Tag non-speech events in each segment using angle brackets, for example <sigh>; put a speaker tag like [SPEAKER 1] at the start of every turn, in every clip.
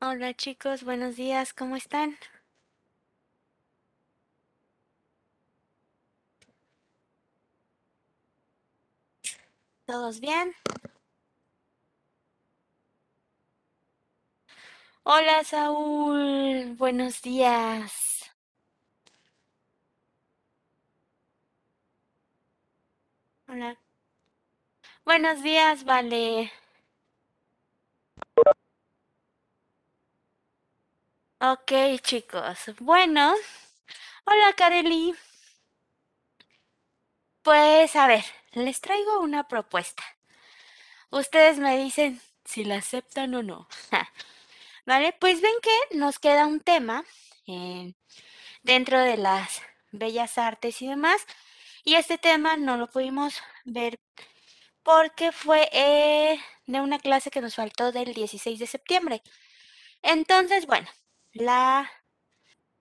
[SPEAKER 1] Hola chicos, buenos días, ¿cómo están? ¿Todos bien? Hola Saúl, buenos días. Hola. Buenos días, vale. Ok, chicos. Bueno, hola Kareli. Pues a ver, les traigo una propuesta. Ustedes me dicen si la aceptan o no. <laughs> Vale, pues ven que nos queda un tema eh, dentro de las bellas artes y demás. Y este tema no lo pudimos ver porque fue eh, de una clase que nos faltó del 16 de septiembre. Entonces, bueno, la,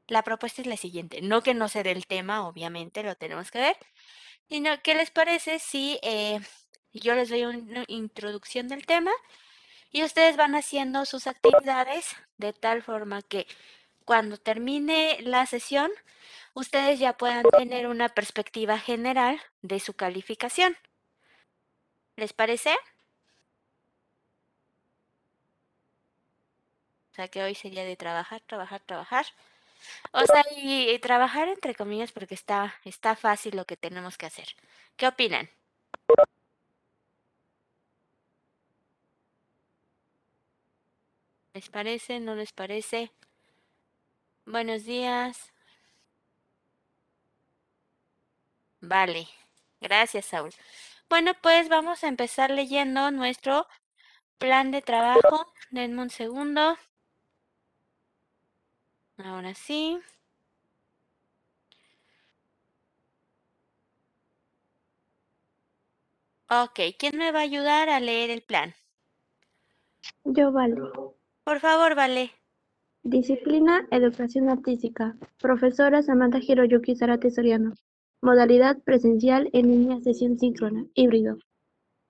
[SPEAKER 1] la propuesta es la siguiente. No que no se dé el tema, obviamente, lo tenemos que ver. Sino, ¿qué les parece si eh, yo les doy una introducción del tema y ustedes van haciendo sus actividades de tal forma que cuando termine la sesión, ustedes ya puedan tener una perspectiva general de su calificación. ¿Les parece? O sea que hoy sería de trabajar, trabajar, trabajar. O sea, y, trabajar entre comillas porque está, está fácil lo que tenemos que hacer. ¿Qué opinan? ¿Les parece? ¿No les parece? Buenos días. Vale, gracias Saúl. Bueno, pues vamos a empezar leyendo nuestro plan de trabajo. Denme un segundo. Ahora sí. Ok, ¿quién me va a ayudar a leer el plan?
[SPEAKER 2] Yo, Vale.
[SPEAKER 1] Por favor, Vale.
[SPEAKER 2] Disciplina, Educación Artística. Profesora Samantha Hiroyuki Zarate Soriano. Modalidad presencial en línea, sesión síncrona, híbrido.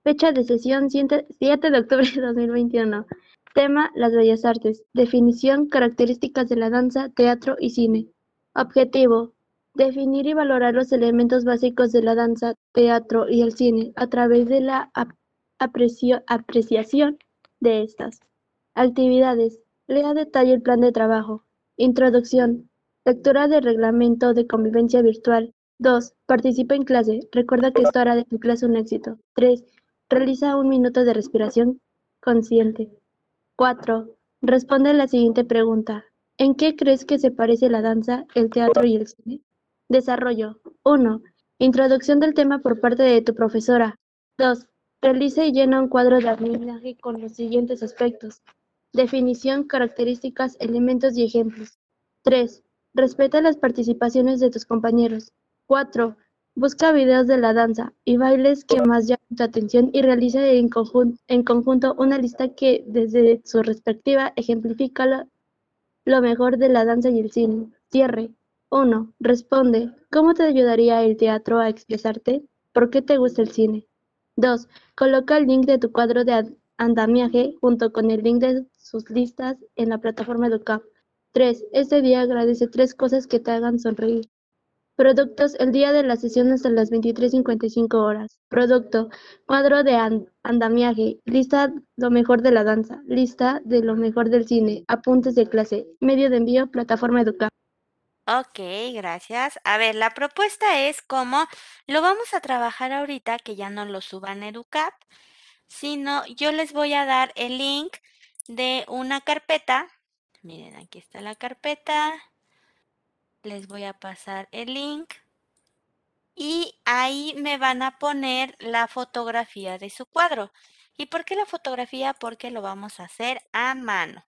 [SPEAKER 2] Fecha de sesión 7 de octubre de 2021. Tema, las bellas artes. Definición, características de la danza, teatro y cine. Objetivo, definir y valorar los elementos básicos de la danza, teatro y el cine a través de la apreciación de estas. Actividades. Lea detalle el plan de trabajo. Introducción. Lectura del reglamento de convivencia virtual. 2. Participa en clase. Recuerda que esto hará de tu clase un éxito. 3. Realiza un minuto de respiración consciente. 4. Responde la siguiente pregunta. ¿En qué crees que se parece la danza, el teatro y el cine? Desarrollo. 1. Introducción del tema por parte de tu profesora. 2. Realiza y llena un cuadro de andamiaje con los siguientes aspectos. Definición, características, elementos y ejemplos. 3. Respeta las participaciones de tus compañeros. 4. Busca videos de la danza y bailes que más llamen tu atención y realiza en, conjun en conjunto una lista que desde su respectiva ejemplifica lo, lo mejor de la danza y el cine. Cierre. 1. Responde. ¿Cómo te ayudaría el teatro a expresarte? ¿Por qué te gusta el cine? 2. Coloca el link de tu cuadro de andamiaje junto con el link de sus listas en la plataforma Educap. 3. Este día agradece tres cosas que te hagan sonreír. Productos el día de la sesión hasta las 23.55 horas. Producto, cuadro de and andamiaje, lista lo mejor de la danza, lista de lo mejor del cine, apuntes de clase, medio de envío, plataforma Educap.
[SPEAKER 1] Ok, gracias. A ver, la propuesta es como lo vamos a trabajar ahorita, que ya no lo suban Educap, sino yo les voy a dar el link de una carpeta. Miren, aquí está la carpeta. Les voy a pasar el link. Y ahí me van a poner la fotografía de su cuadro. ¿Y por qué la fotografía? Porque lo vamos a hacer a mano.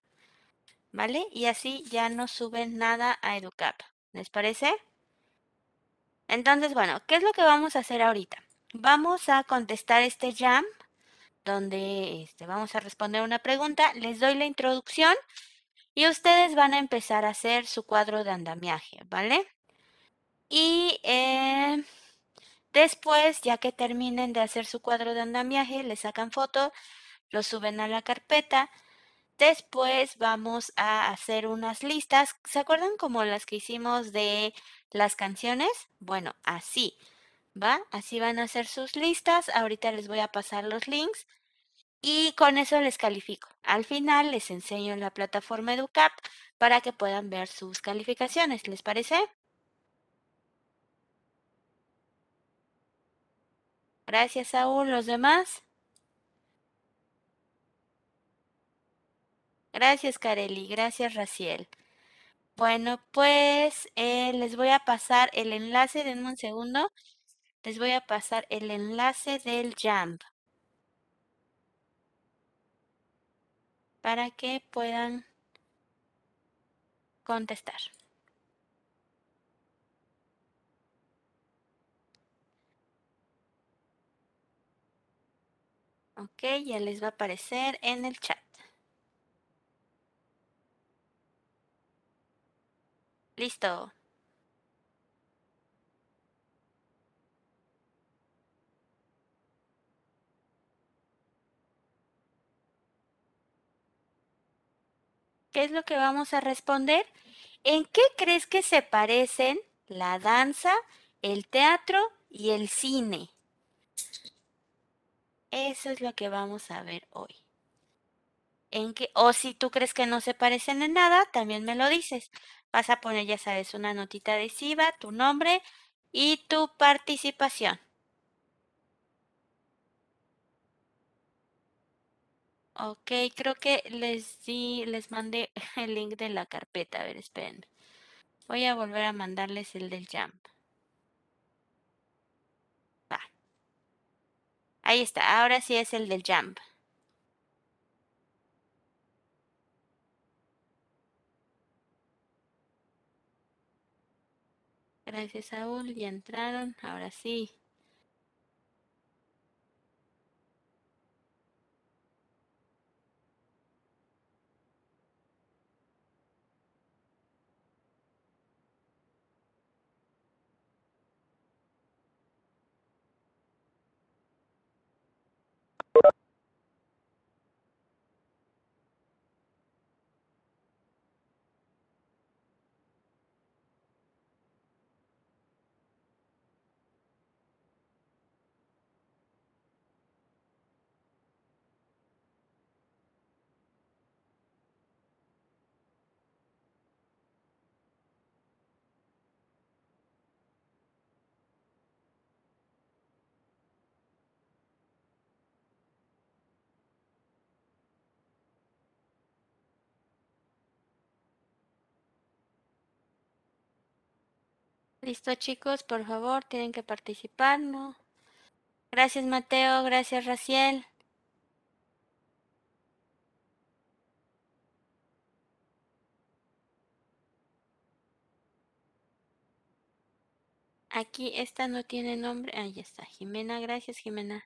[SPEAKER 1] ¿Vale? Y así ya no suben nada a Educap. ¿Les parece? Entonces, bueno, ¿qué es lo que vamos a hacer ahorita? Vamos a contestar este jam, donde este, vamos a responder una pregunta. Les doy la introducción y ustedes van a empezar a hacer su cuadro de andamiaje, ¿vale? Y eh, después, ya que terminen de hacer su cuadro de andamiaje, le sacan foto, lo suben a la carpeta. Después vamos a hacer unas listas. ¿Se acuerdan como las que hicimos de las canciones? Bueno, así, ¿va? Así van a hacer sus listas. Ahorita les voy a pasar los links y con eso les califico. Al final les enseño la plataforma EduCap para que puedan ver sus calificaciones. ¿Les parece? Gracias, Saúl. ¿Los demás? Gracias, Kareli. Gracias, Raciel. Bueno, pues eh, les voy a pasar el enlace, denme un segundo. Les voy a pasar el enlace del Jamb para que puedan contestar. Ok, ya les va a aparecer en el chat. Listo. ¿Qué es lo que vamos a responder? ¿En qué crees que se parecen la danza, el teatro y el cine? Eso es lo que vamos a ver hoy. En qué, o si tú crees que no se parecen en nada, también me lo dices. Vas a poner, ya sabes, una notita adhesiva, tu nombre y tu participación. Ok, creo que les di, les mandé <laughs> el link de la carpeta. A ver, esperen. Voy a volver a mandarles el del Jump. Va. Ahí está, ahora sí es el del Jump. Gracias, Saúl. Ya entraron. Ahora sí. Listo, chicos, por favor, tienen que participar, ¿no? Gracias, Mateo. Gracias, Raciel. Aquí esta no tiene nombre. Ahí está. Jimena, gracias, Jimena.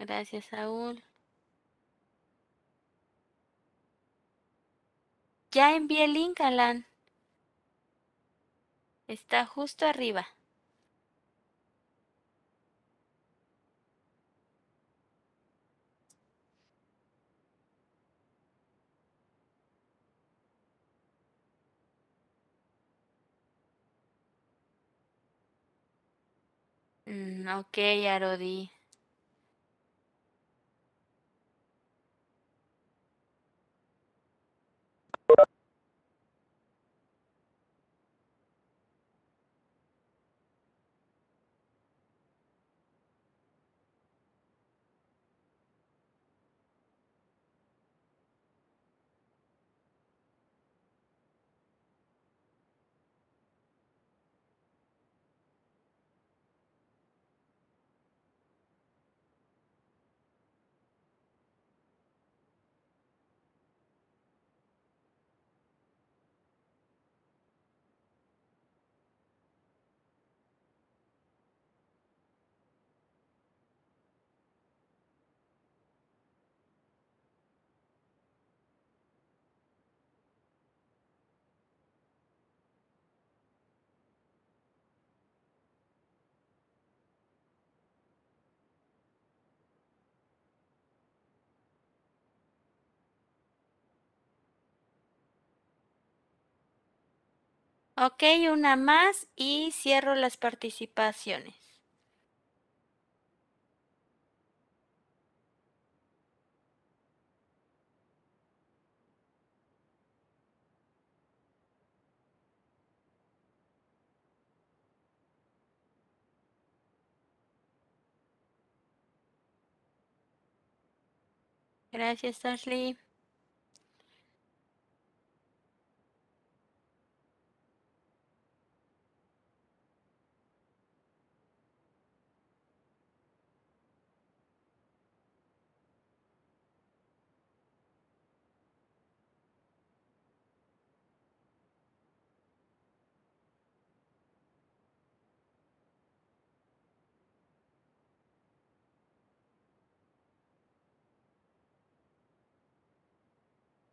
[SPEAKER 1] Gracias, Saúl. Ya envié el link, Alan. Está justo arriba. Mm, Arodi. Ok, una más y cierro las participaciones. Gracias, Ashley.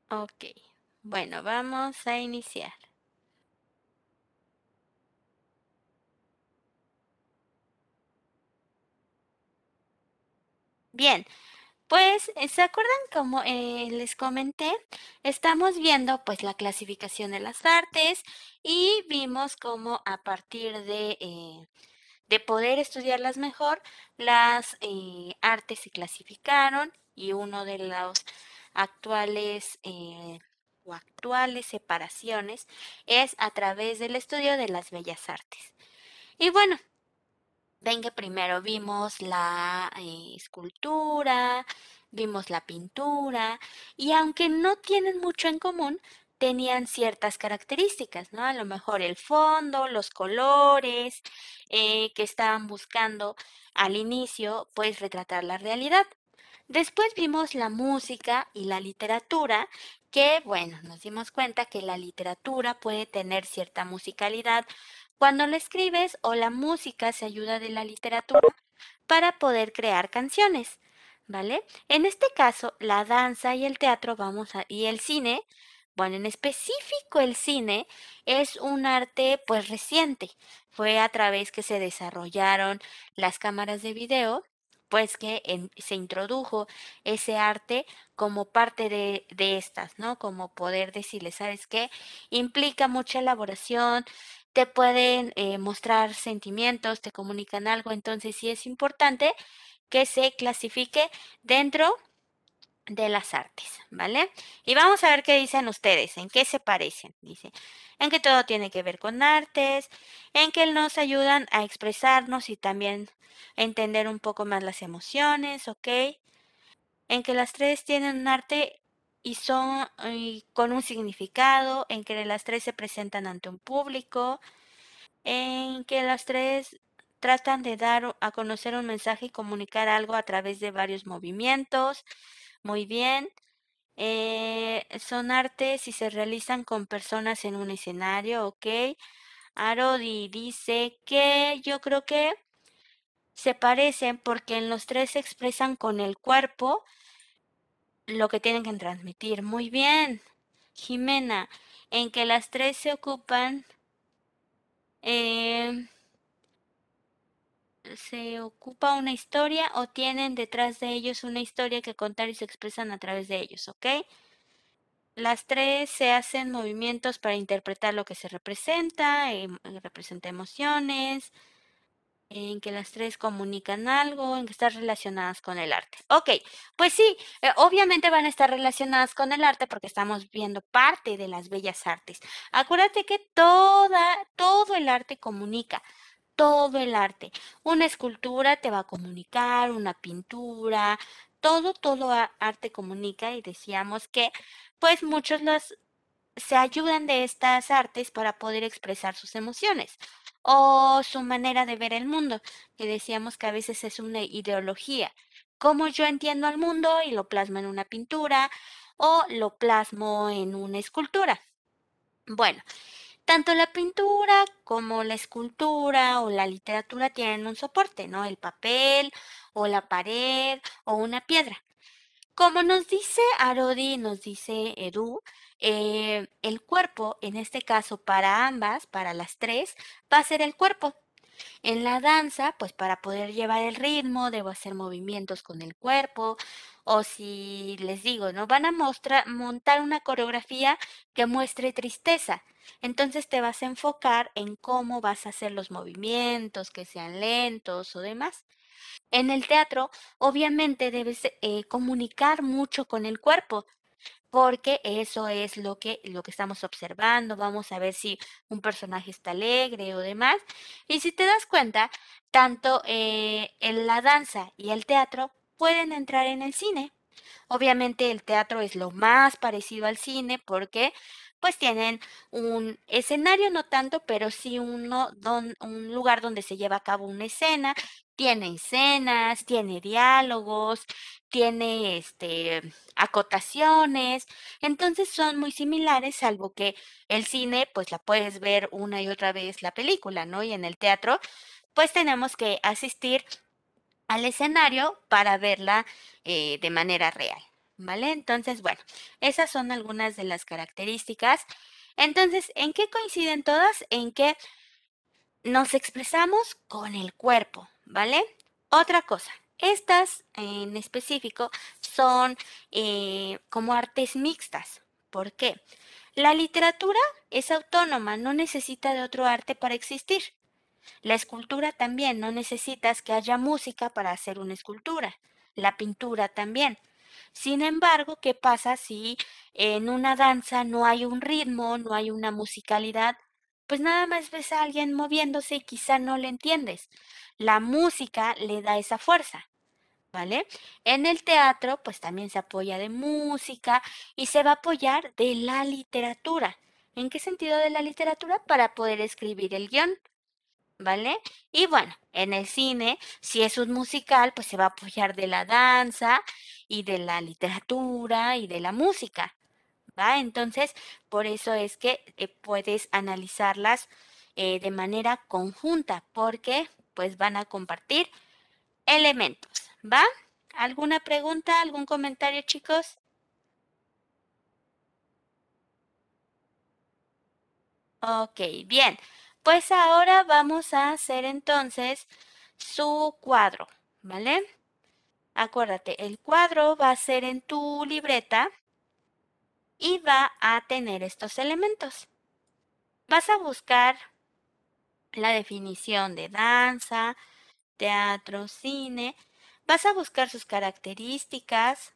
[SPEAKER 1] Ok, bueno, vamos a iniciar. Bien, pues, eh, ¿se acuerdan como eh, les comenté? Estamos viendo pues la clasificación de las artes y vimos cómo a partir de, eh, de poder estudiarlas mejor, las artes se clasificaron y uno de los actuales o actuales separaciones es a través del estudio de las bellas artes. Y bueno, ven que primero vimos la eh, escultura, vimos la pintura, y aunque no tienen mucho en común, tenían ciertas características, ¿no? A lo mejor el fondo, los colores eh, que estaban buscando al inicio, pues retratar la realidad. Después vimos la música y la literatura, que bueno, nos dimos cuenta que la literatura puede tener cierta musicalidad cuando la escribes o la música se ayuda de la literatura para poder crear canciones, ¿vale? En este caso, la danza y el teatro vamos a, y el cine, bueno, en específico el cine es un arte pues reciente. Fue a través que se desarrollaron las cámaras de video pues que se introdujo ese arte como parte de, de, estas, ¿no? Como poder decirle, ¿sabes qué? Implica mucha elaboración, te pueden eh, mostrar sentimientos, te comunican algo, entonces sí es importante que se clasifique dentro de las artes, ¿vale? Y vamos a ver qué dicen ustedes, en qué se parecen. Dice, en que todo tiene que ver con artes, en que nos ayudan a expresarnos y también entender un poco más las emociones, ¿ok? En que las tres tienen un arte y son con un significado, en que las tres se presentan ante un público, en que las tres tratan de dar a conocer un mensaje y comunicar algo a través de varios movimientos. Muy bien. Eh, son artes y se realizan con personas en un escenario, ¿ok? Arodi dice que yo creo que se parecen porque en los tres se expresan con el cuerpo lo que tienen que transmitir. Muy bien. Jimena, en que las tres se ocupan eh, se ocupa una historia o tienen detrás de ellos una historia que contar y se expresan a través de ellos, ¿ok? Las tres se hacen movimientos para interpretar lo que se representa, em, representa emociones, en que las tres comunican algo, en que están relacionadas con el arte. Ok, pues sí, eh, obviamente van a estar relacionadas con el arte porque estamos viendo parte de las bellas artes. Acuérdate que toda, todo el arte comunica todo el arte. Una escultura te va a comunicar, una pintura, todo, todo arte comunica y decíamos que pues muchos los se ayudan de estas artes para poder expresar sus emociones o su manera de ver el mundo, que decíamos que a veces es una ideología. Cómo yo entiendo al mundo y lo plasmo en una pintura o lo plasmo en una escultura. Bueno, tanto la pintura como la escultura o la literatura tienen un soporte, ¿no? El papel o la pared o una piedra. Como nos dice Arodi, nos dice Edu, eh, el cuerpo, en este caso para ambas, para las tres, va a ser el cuerpo. En la danza, pues para poder llevar el ritmo, debo hacer movimientos con el cuerpo, o si les digo, ¿no? Van a mostrar, montar una coreografía que muestre tristeza. Entonces te vas a enfocar en cómo vas a hacer los movimientos, que sean lentos o demás. En el teatro, obviamente debes eh, comunicar mucho con el cuerpo, porque eso es lo que, lo que estamos observando. Vamos a ver si un personaje está alegre o demás. Y si te das cuenta, tanto eh, en la danza y el teatro pueden entrar en el cine. Obviamente el teatro es lo más parecido al cine porque pues tienen un escenario, no tanto, pero sí uno, un lugar donde se lleva a cabo una escena, tiene escenas, tiene diálogos, tiene este, acotaciones, entonces son muy similares, salvo que el cine, pues la puedes ver una y otra vez la película, ¿no? Y en el teatro, pues tenemos que asistir al escenario para verla eh, de manera real, ¿vale? Entonces, bueno, esas son algunas de las características. Entonces, ¿en qué coinciden todas? En que nos expresamos con el cuerpo, ¿vale? Otra cosa, estas en específico son eh, como artes mixtas. ¿Por qué? La literatura es autónoma, no necesita de otro arte para existir. La escultura también, no necesitas que haya música para hacer una escultura. La pintura también. Sin embargo, ¿qué pasa si en una danza no hay un ritmo, no hay una musicalidad? Pues nada más ves a alguien moviéndose y quizá no le entiendes. La música le da esa fuerza. ¿Vale? En el teatro, pues también se apoya de música y se va a apoyar de la literatura. ¿En qué sentido de la literatura? Para poder escribir el guion. ¿vale? Y bueno, en el cine, si es un musical, pues se va a apoyar de la danza y de la literatura y de la música, ¿va? Entonces, por eso es que eh, puedes analizarlas eh, de manera conjunta, porque pues van a compartir elementos, ¿va? ¿Alguna pregunta, algún comentario, chicos? Ok, bien. Pues ahora vamos a hacer entonces su cuadro, ¿vale? Acuérdate, el cuadro va a ser en tu libreta y va a tener estos elementos. Vas a buscar la definición de danza, teatro, cine. Vas a buscar sus características,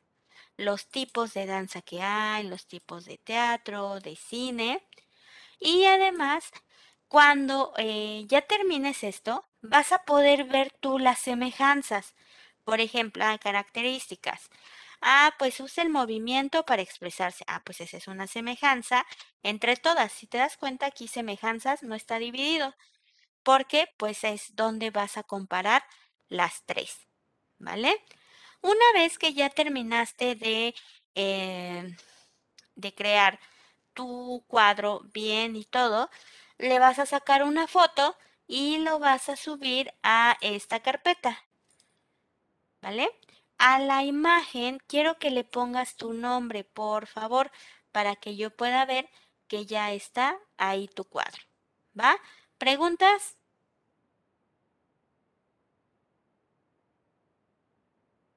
[SPEAKER 1] los tipos de danza que hay, los tipos de teatro, de cine. Y además cuando eh, ya termines esto, vas a poder ver tú las semejanzas. Por ejemplo, características. Ah, pues usa el movimiento para expresarse. Ah, pues esa es una semejanza entre todas. Si te das cuenta, aquí semejanzas no está dividido. Porque pues es donde vas a comparar las tres. ¿Vale? Una vez que ya terminaste de, eh, de crear tu cuadro bien y todo, le vas a sacar una foto y lo vas a subir a esta carpeta. ¿Vale? A la imagen quiero que le pongas tu nombre, por favor, para que yo pueda ver que ya está ahí tu cuadro. ¿Va? ¿Preguntas?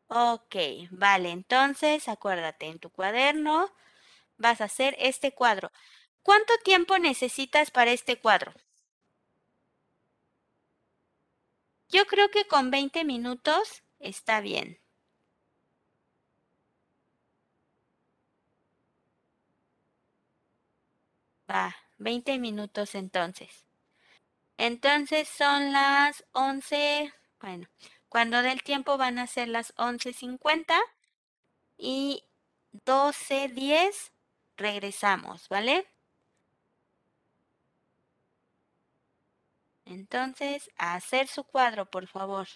[SPEAKER 1] Ok, vale, entonces acuérdate, en tu cuaderno vas a hacer este cuadro. ¿Cuánto tiempo necesitas para este cuadro? Yo creo que con 20 minutos está bien. Va, 20 minutos entonces. Entonces son las 11, bueno, cuando del tiempo van a ser las 11.50 y 12.10 regresamos, ¿vale? Entonces, a hacer su cuadro, por favor.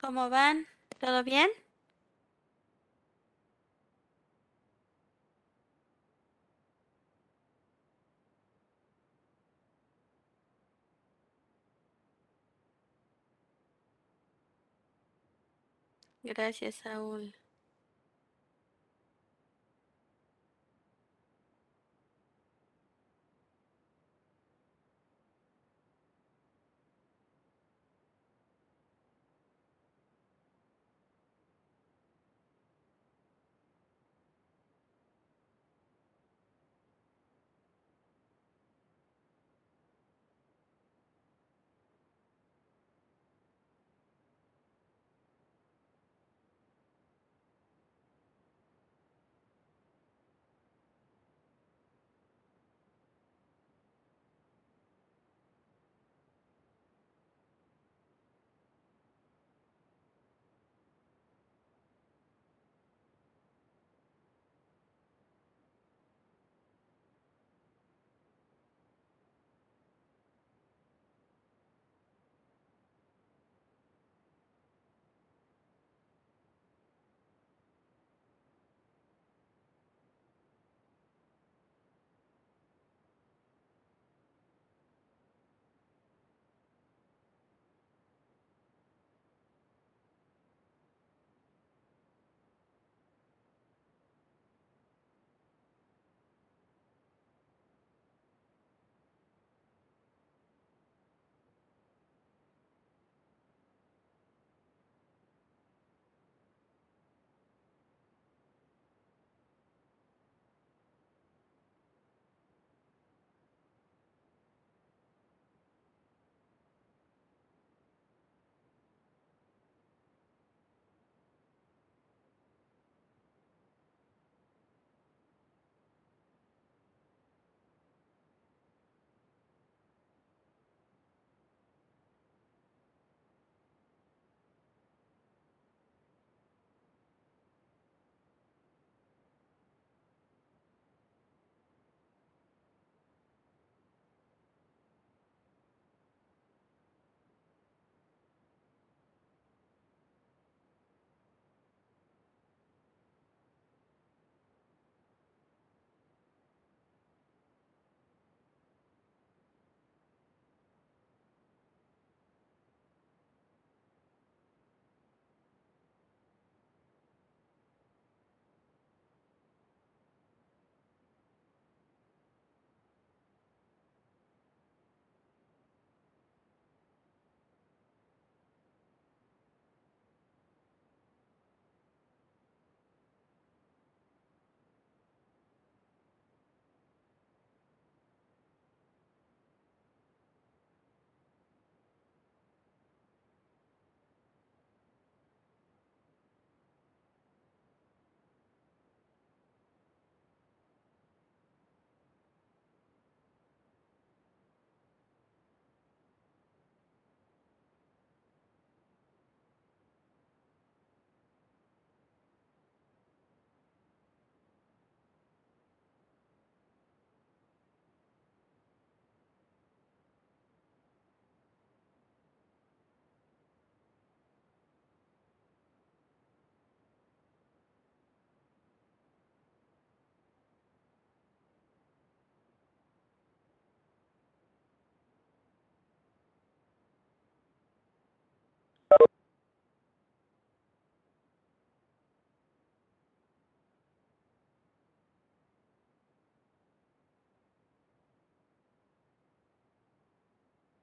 [SPEAKER 1] ¿Cómo van? ¿Todo bien? Gracias, Saúl.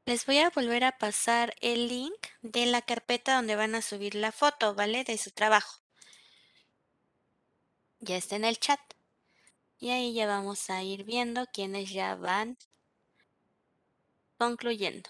[SPEAKER 1] Les voy a volver a pasar el link de la carpeta donde van a subir la foto, ¿vale? De su trabajo. Ya está en el chat. Y ahí ya vamos a ir viendo quiénes ya van concluyendo.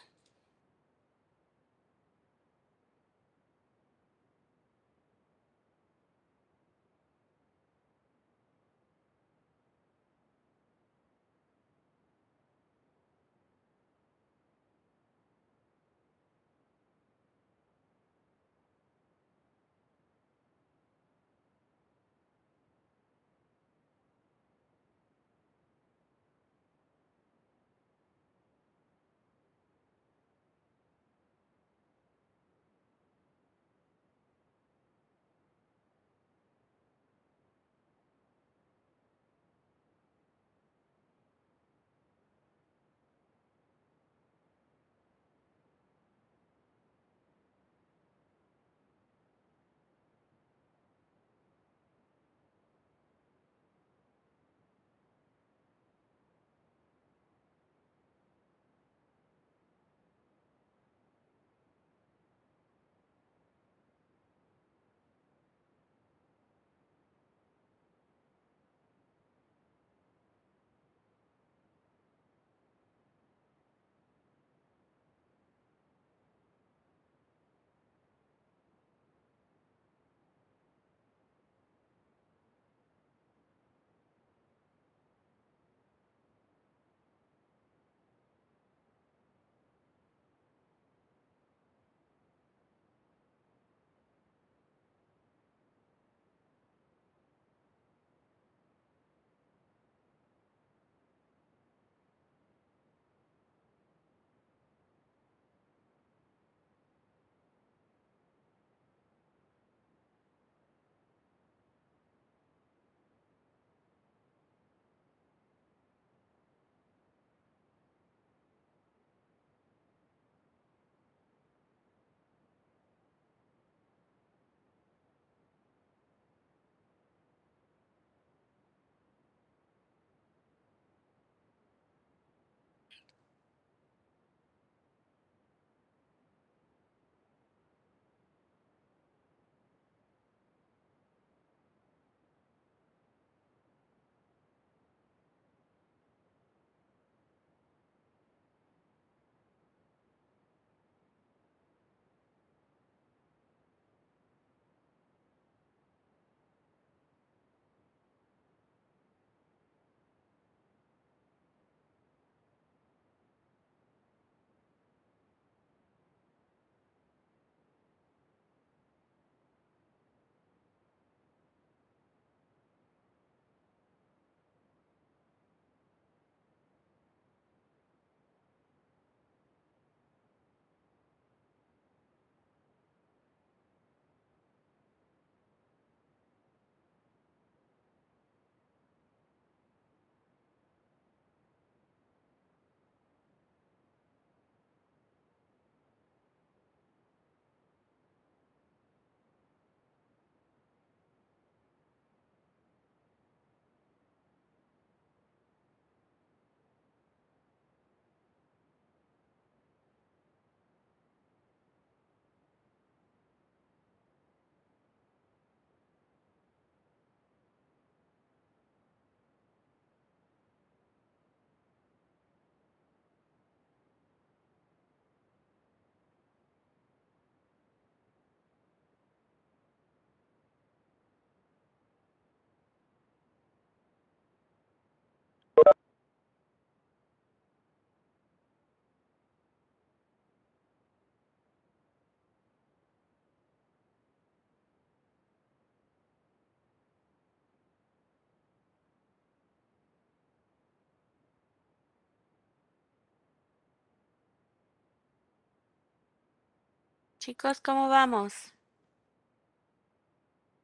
[SPEAKER 1] Chicos, ¿cómo vamos?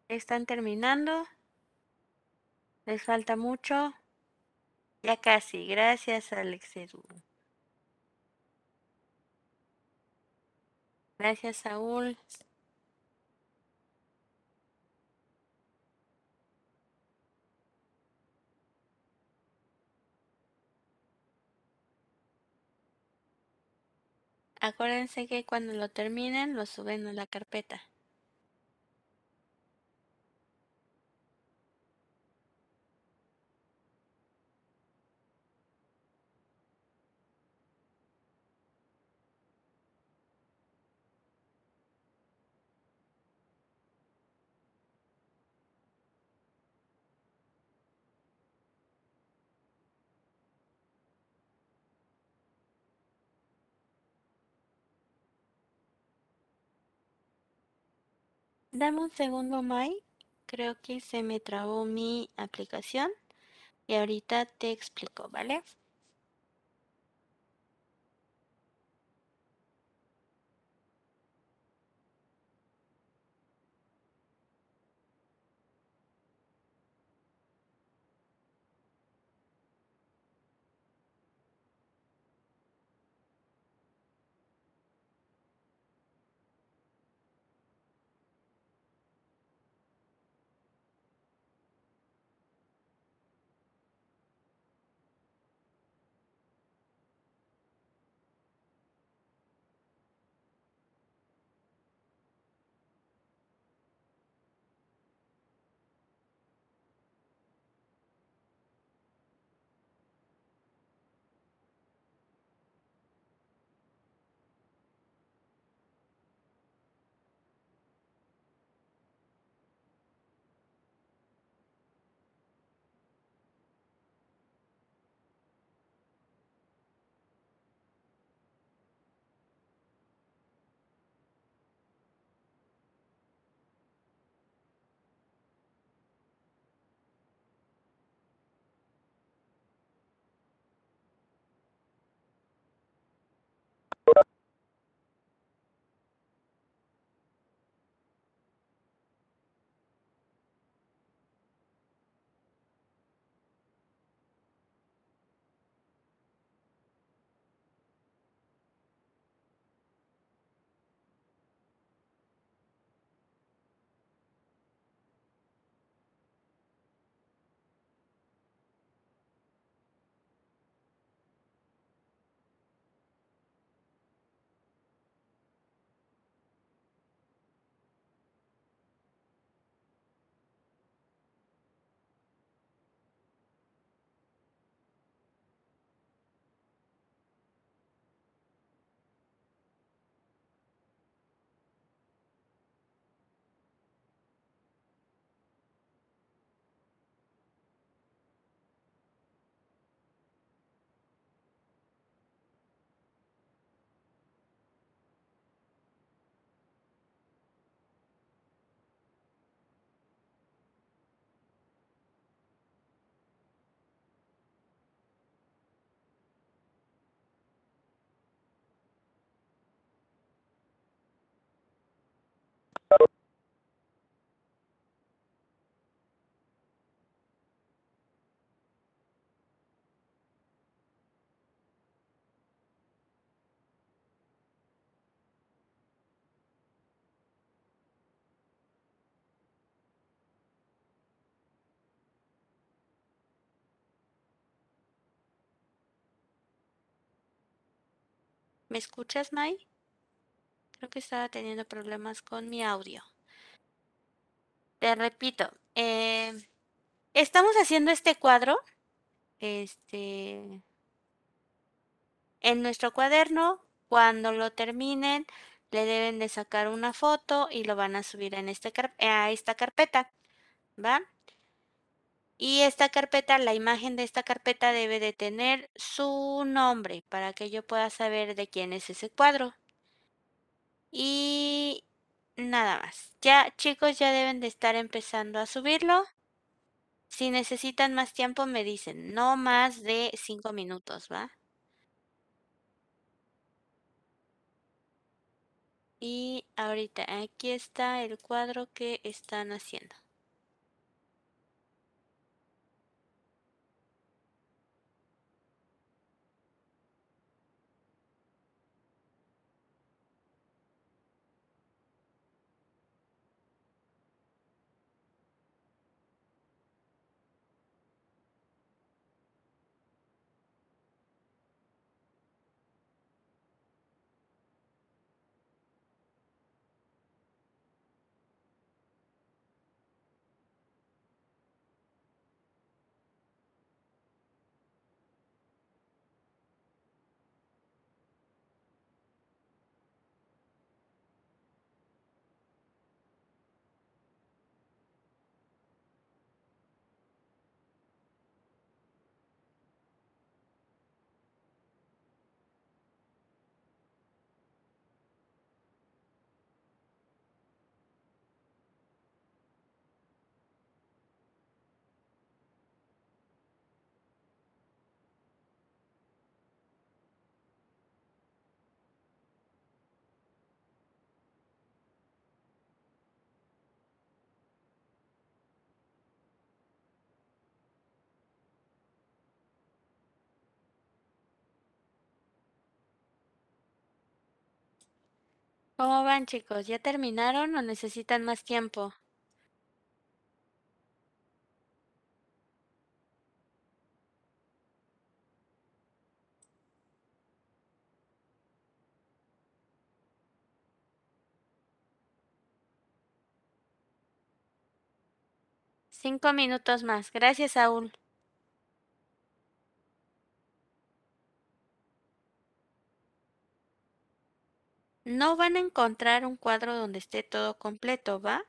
[SPEAKER 1] ¿Están terminando? ¿Les falta mucho? Ya casi. Gracias, Alex. Gracias, Saúl. Acuérdense que cuando lo terminen lo suben a la carpeta. Dame un segundo, Mai. Creo que se me trabó mi aplicación y ahorita te explico, ¿vale? ¿Me escuchas, Mai? Creo que estaba teniendo problemas con mi audio. Te repito, eh, estamos haciendo este cuadro, este, en nuestro cuaderno. Cuando lo terminen, le deben de sacar una foto y lo van a subir en este a esta carpeta, ¿va? Y esta carpeta, la imagen de esta carpeta debe de tener su nombre para que yo pueda saber de quién es ese cuadro. Y nada más. Ya chicos ya deben de estar empezando a subirlo. Si necesitan más tiempo me dicen, no más de cinco minutos, ¿va? Y ahorita aquí está el cuadro que están haciendo. ¿Cómo van chicos? ¿Ya terminaron o necesitan más tiempo? Cinco minutos más. Gracias, Saúl. No van a encontrar un cuadro donde esté todo completo, ¿va?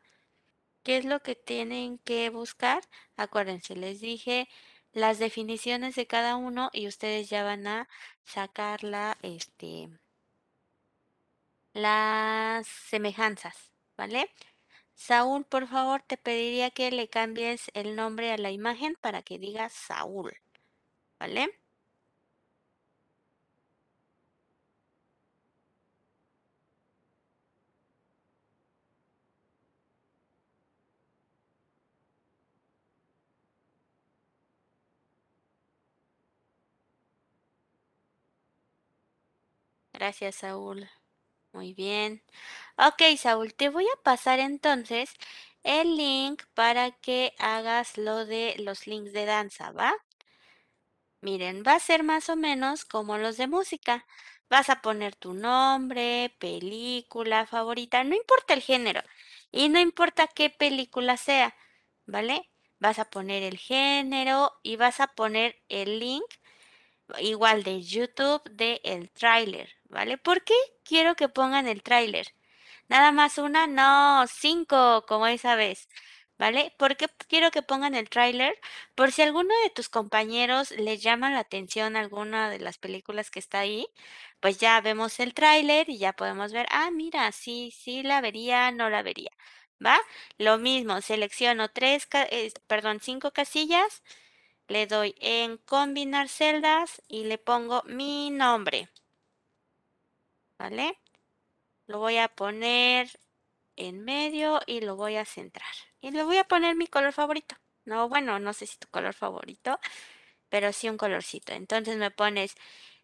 [SPEAKER 1] ¿Qué es lo que tienen que buscar? Acuérdense, les dije las definiciones de cada uno y ustedes ya van a sacar la, este, las semejanzas, ¿vale? Saúl, por favor, te pediría que le cambies el nombre a la imagen para que diga Saúl, ¿vale? Gracias, Saúl. Muy bien. Ok, Saúl, te voy a pasar entonces el link para que hagas lo de los links de danza, ¿va? Miren, va a ser más o menos como los de música. Vas a poner tu nombre, película favorita, no importa el género y no importa qué película sea, ¿vale? Vas a poner el género y vas a poner el link igual de YouTube de el tráiler, ¿vale? ¿Por qué quiero que pongan el tráiler? Nada más una, no, cinco, como esa vez, ¿vale? ¿Por qué quiero que pongan el tráiler? Por si alguno de tus compañeros les llama la atención alguna de las películas que está ahí, pues ya vemos el tráiler y ya podemos ver, ah, mira, sí, sí la vería, no la vería, ¿va? Lo mismo, selecciono tres, perdón, cinco casillas le doy en combinar celdas y le pongo mi nombre. ¿Vale? Lo voy a poner en medio y lo voy a centrar. Y le voy a poner mi color favorito. No, bueno, no sé si tu color favorito, pero sí un colorcito. Entonces me pones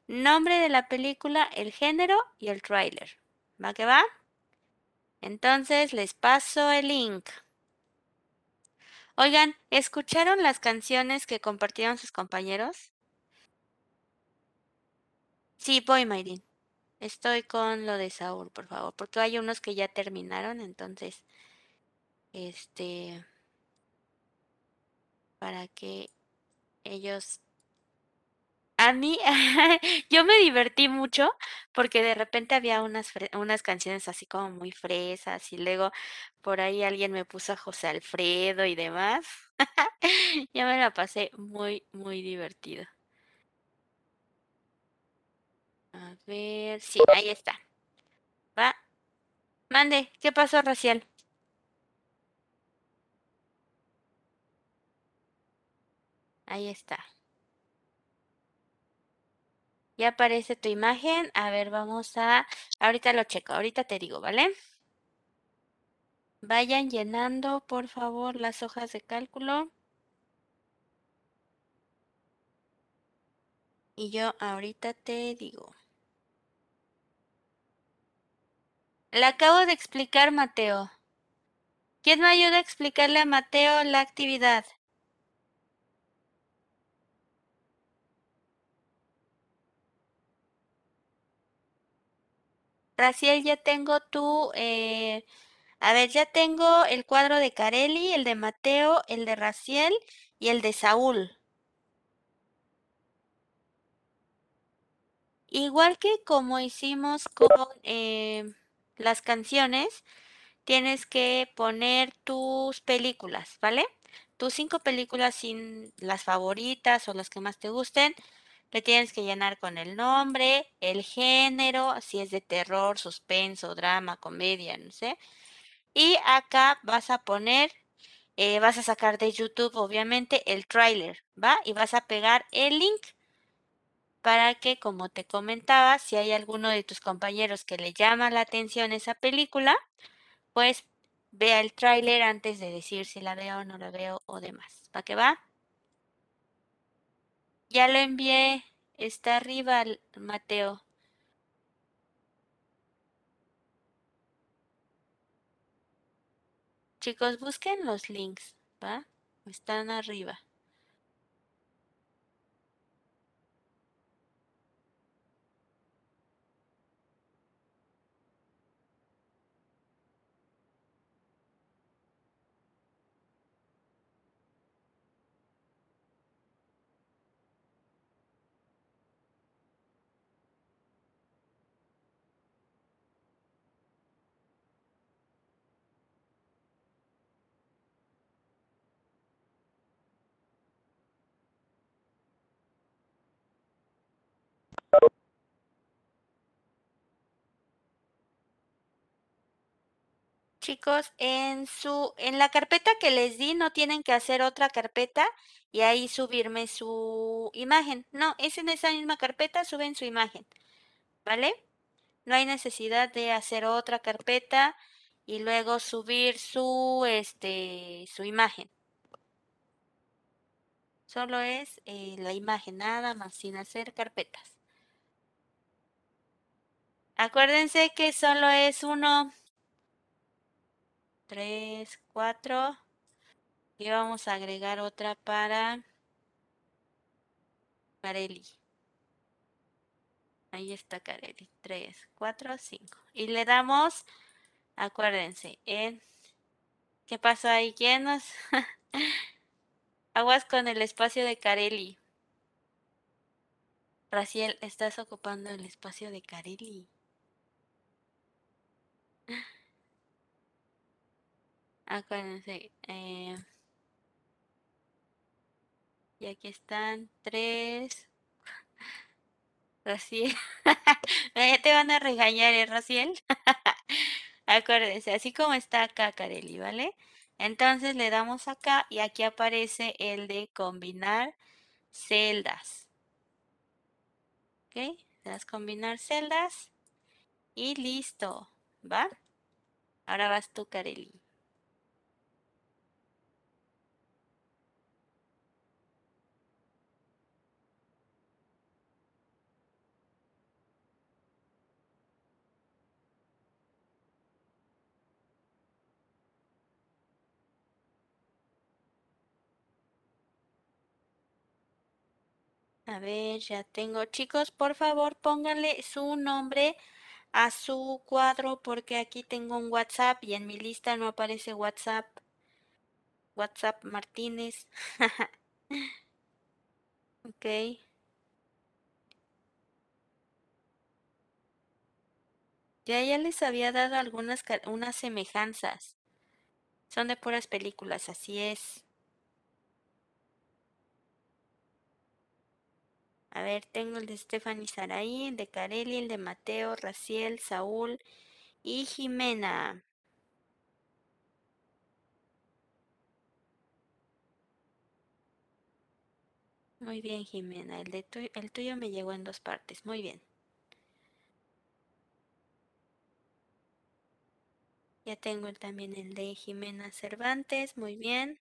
[SPEAKER 1] nombre de la película, el género y el trailer. ¿Va que va? Entonces les paso el link. Oigan, ¿escucharon las canciones que compartieron sus compañeros? Sí, voy, Mayrin. Estoy con lo de Saúl, por favor, porque hay unos que ya terminaron, entonces, este, para que ellos a mí, <laughs> yo me divertí mucho porque de repente había unas, unas canciones así como muy fresas y luego por ahí alguien me puso a José Alfredo y demás. <laughs> ya me la pasé muy, muy divertido. A ver, sí, ahí está. Va. Mande, ¿qué pasó, Raciel? Ahí está. Ya aparece tu imagen. A ver, vamos a... Ahorita lo checo, ahorita te digo, ¿vale? Vayan llenando, por favor, las hojas de cálculo. Y yo ahorita te digo. Le acabo de explicar, Mateo. ¿Quién me ayuda a explicarle a Mateo la actividad? Raciel, ya tengo tu... Eh, a ver, ya tengo el cuadro de Carelli, el de Mateo, el de Raciel y el de Saúl. Igual que como hicimos con eh, las canciones, tienes que poner tus películas, ¿vale? Tus cinco películas sin las favoritas o las que más te gusten. Le tienes que llenar con el nombre, el género, si es de terror, suspenso, drama, comedia, no sé. Y acá vas a poner, eh, vas a sacar de YouTube obviamente el tráiler, ¿va? Y vas a pegar el link para que, como te comentaba, si hay alguno de tus compañeros que le llama la atención esa película, pues vea el tráiler antes de decir si la veo o no la veo o demás. ¿Para qué va? Ya lo envié. Está arriba, Mateo. Chicos, busquen los links, ¿va? Están arriba. Chicos, en su en la carpeta que les di no tienen que hacer otra carpeta y ahí subirme su imagen. No, es en esa misma carpeta suben su imagen. ¿Vale? No hay necesidad de hacer otra carpeta y luego subir su este su imagen. Solo es eh, la imagen, nada más, sin hacer carpetas. Acuérdense que solo es uno, tres, cuatro. Y vamos a agregar otra para Carelli. Ahí está Carelli. 3, 4, 5. Y le damos, acuérdense, en... ¿Qué pasó ahí? ¿Quién nos...? <laughs> Aguas con el espacio de Carelli. Raciel, estás ocupando el espacio de Carelli. <laughs> Acuérdense. Eh, y aquí están tres. Raciel. <laughs> ya te van a regañar, ¿eh, Raciel? <laughs> Acuérdense, así como está acá, Carelli, ¿vale? Entonces le damos acá y aquí aparece el de combinar celdas. ¿Ok? Le das combinar celdas y listo, ¿va? Ahora vas tú, Carelli. A ver, ya tengo. Chicos, por favor, pónganle su nombre a su cuadro porque aquí tengo un WhatsApp y en mi lista no aparece WhatsApp. WhatsApp Martínez. <laughs> ok. Ya, ya les había dado algunas unas semejanzas. Son de puras películas, así es. A ver, tengo el de Stephanie Saraí, el de Carelli, el de Mateo, Raciel, Saúl y Jimena. Muy bien, Jimena. El, de tu- el tuyo me llegó en dos partes. Muy bien. Ya tengo también el de Jimena Cervantes. Muy bien.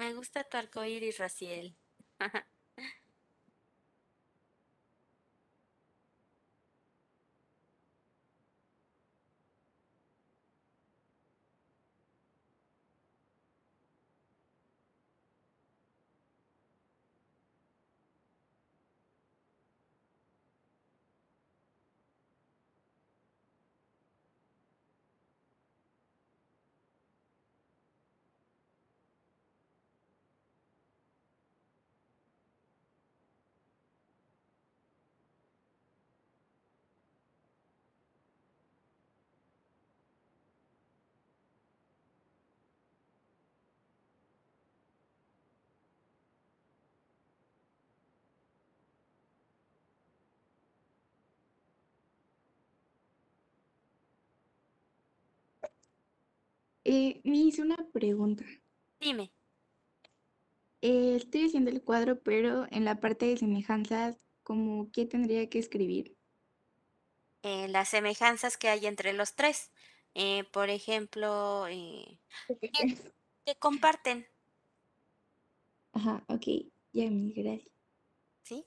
[SPEAKER 1] Me gusta tu arcoíris, Raciel. <laughs>
[SPEAKER 3] Eh, me hice una pregunta.
[SPEAKER 1] Dime.
[SPEAKER 3] Eh, estoy haciendo el cuadro, pero en la parte de semejanzas, como qué tendría que escribir.
[SPEAKER 1] eh, las semejanzas que hay entre los tres. Eh, por ejemplo, eh, que, que comparten,
[SPEAKER 3] Ajá, ok, ya, mil gracias.
[SPEAKER 1] ¿sí?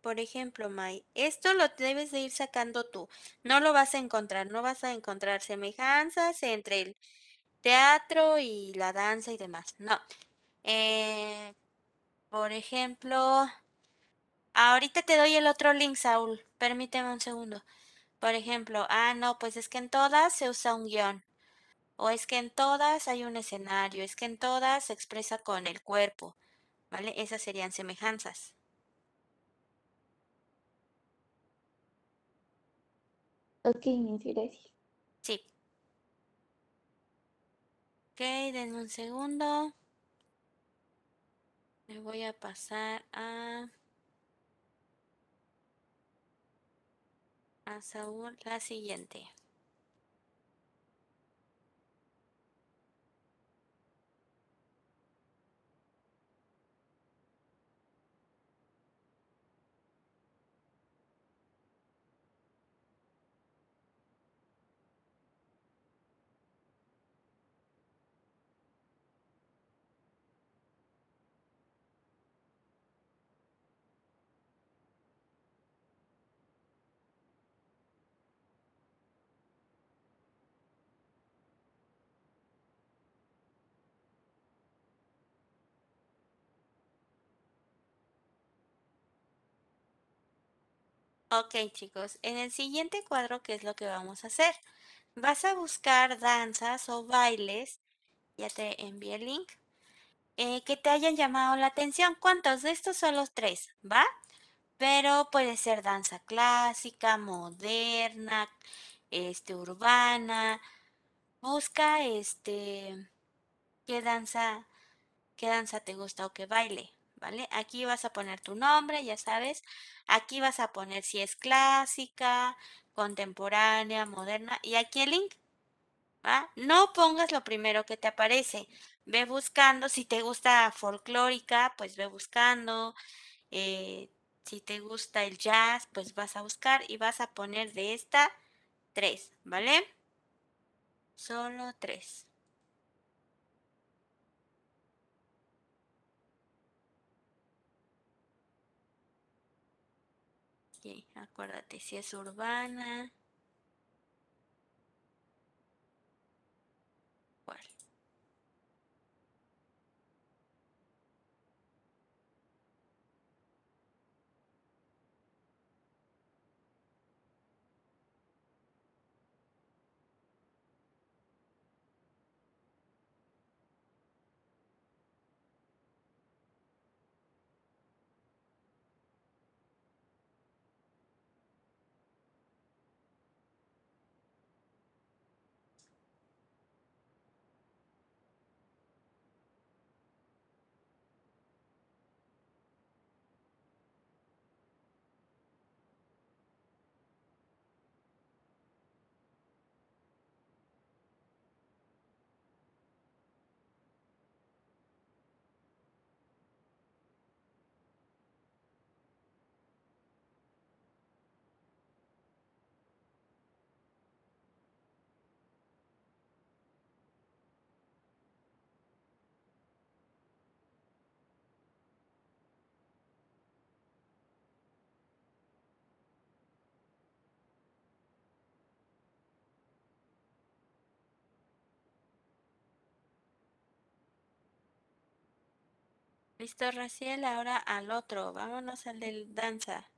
[SPEAKER 1] Por ejemplo, May, esto lo debes de ir sacando tú. No lo vas a encontrar, no vas a encontrar semejanzas entre el teatro y la danza y demás. No. Eh, por ejemplo, ahorita te doy el otro link, Saúl. Permíteme un segundo. Por ejemplo, ah, no, pues es que en todas se usa un guion. O es que en todas hay un escenario, es que en todas se expresa con el cuerpo, ¿vale? Esas serían semejanzas.
[SPEAKER 3] Ok, Nancy, gracias.
[SPEAKER 1] Sí. Ok, denme un segundo. Me voy a pasar a... A Saúl la siguiente. Ok, chicos, en el siguiente cuadro, ¿qué es lo que vamos a hacer? Vas a buscar danzas o bailes, ya te envié el link, eh, que te hayan llamado la atención. ¿Cuántos de estos son los tres? ¿Va? Pero puede ser danza clásica, moderna, este, urbana. Busca este qué danza, qué danza te gusta o qué baile. ¿Vale? Aquí vas a poner tu nombre, ya sabes. Aquí vas a poner si es clásica, contemporánea, moderna. Y aquí el link. No pongas lo primero que te aparece. Ve buscando, si te gusta folclórica, pues ve buscando. Eh, si te gusta el jazz, pues vas a buscar y vas a poner de esta tres, ¿vale? Solo tres. Acuérdate si es urbana. ¿Cuál? Listo, Raciel, ahora al otro. Vámonos al del danza.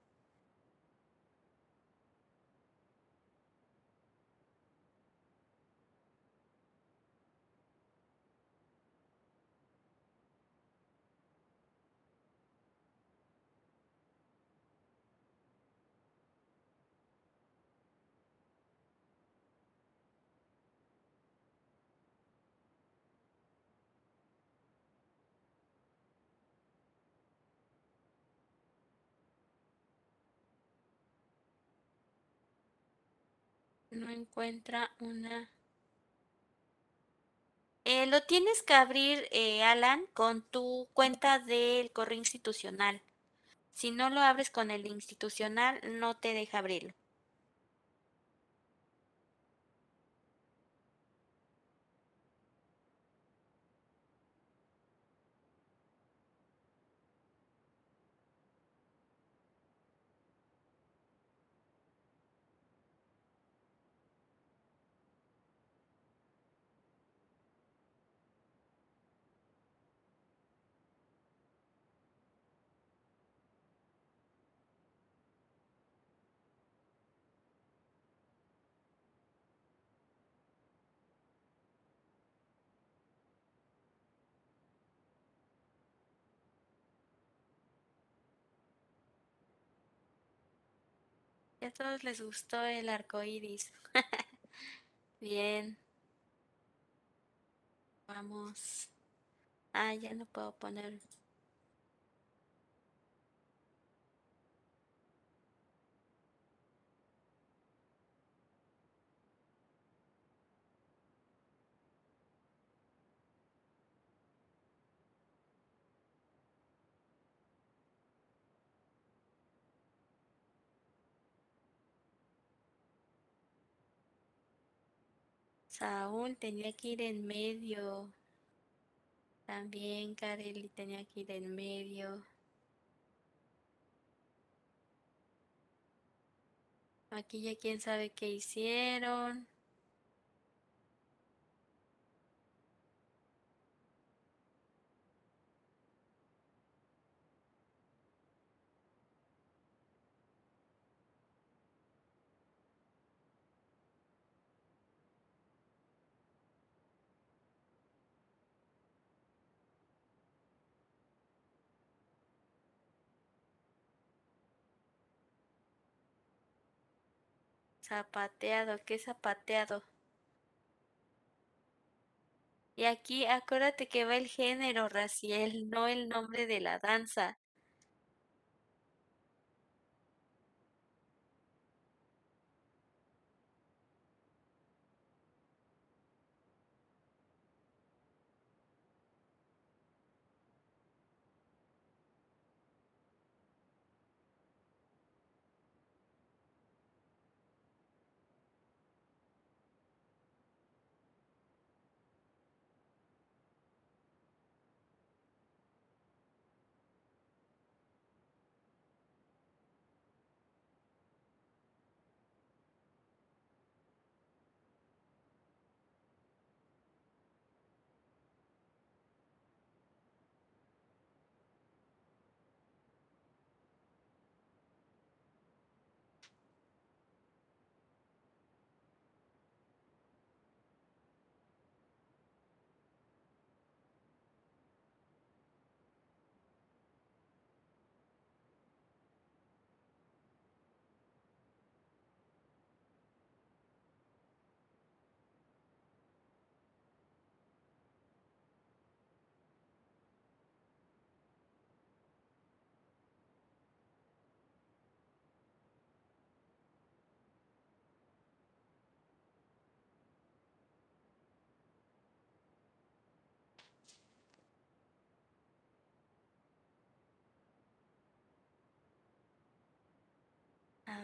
[SPEAKER 1] No encuentra una... Eh, lo tienes que abrir, eh, Alan, con tu cuenta del correo institucional. Si no lo abres con el institucional, no te deja abrirlo. A todos les gustó el arco iris. <laughs> Bien. Vamos. Ah, ya no puedo poner. Saúl tenía que ir en medio. También Kareli tenía que ir en medio. Aquí ya quién sabe qué hicieron. Zapateado, ¿qué zapateado? Y aquí acuérdate que va el género, Raciel, no el nombre de la danza.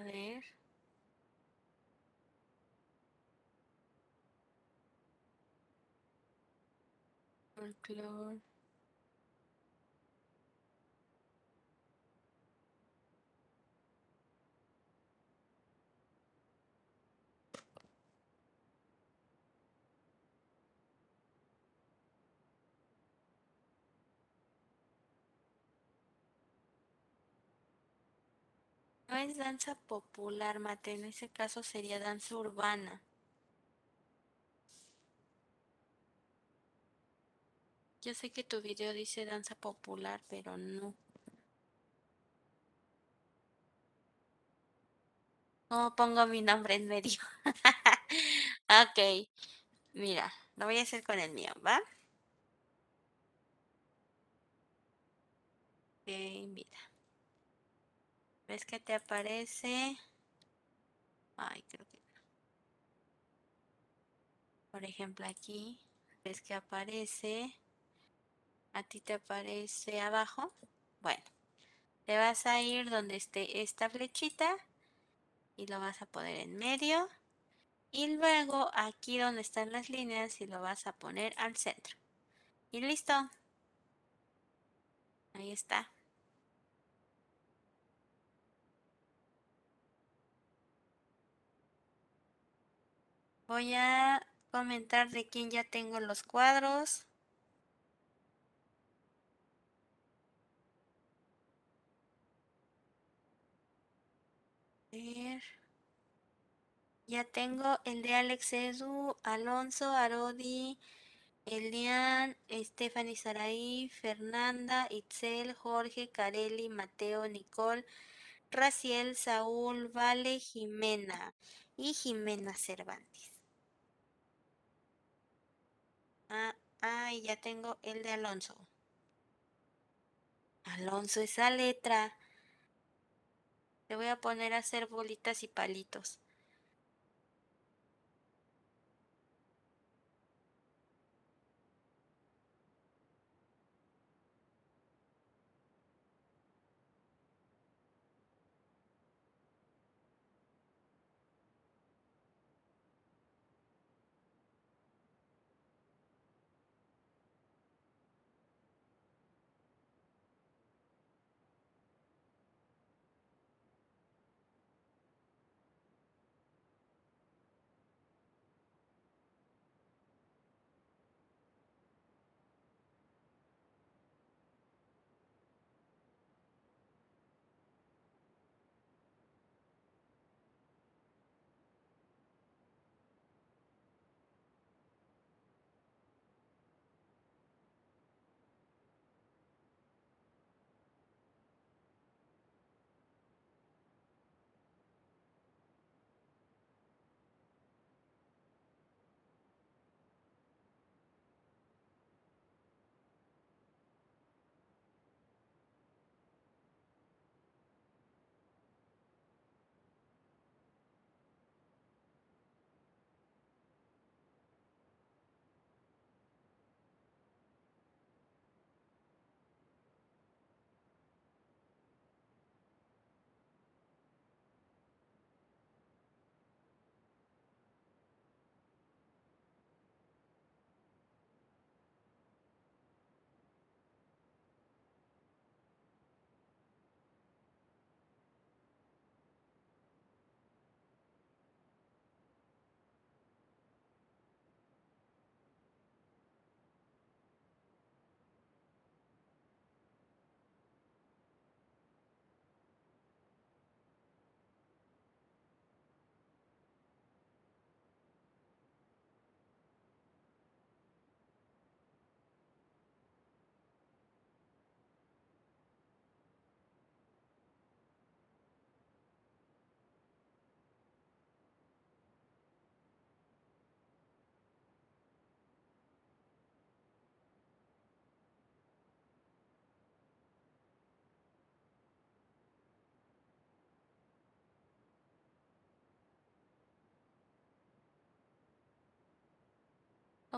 [SPEAKER 1] A ver. No es danza popular, Mate. En ese caso sería danza urbana. Yo sé que tu video dice danza popular, pero no. ¿Cómo pongo mi nombre en medio? <laughs> ok. Mira, lo voy a hacer con el mío, ¿va? Ok, mira. ¿Ves que te aparece? Ay, creo que no. Por ejemplo, aquí, ¿ves que aparece? A ti te aparece abajo. Bueno, te vas a ir donde esté esta flechita y lo vas a poner en medio. Y luego aquí donde están las líneas y lo vas a poner al centro. Y listo. Ahí está. Voy a comentar de quién ya tengo los cuadros. A ver. Ya tengo el de Alex Edu, Alonso, Arodi, Elian, Stephanie Saraí, Fernanda, Itzel, Jorge, Carelli, Mateo, Nicole, Raciel, Saúl, Vale, Jimena y Jimena Cervantes. Ah, ah, ya tengo el de Alonso. Alonso, esa letra. Te voy a poner a hacer bolitas y palitos.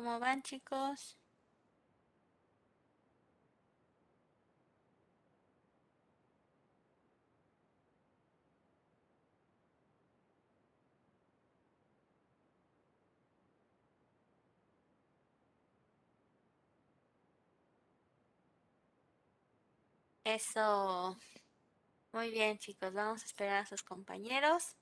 [SPEAKER 1] ¿Cómo van, chicos? Eso. Muy bien, chicos. Vamos a esperar a sus compañeros.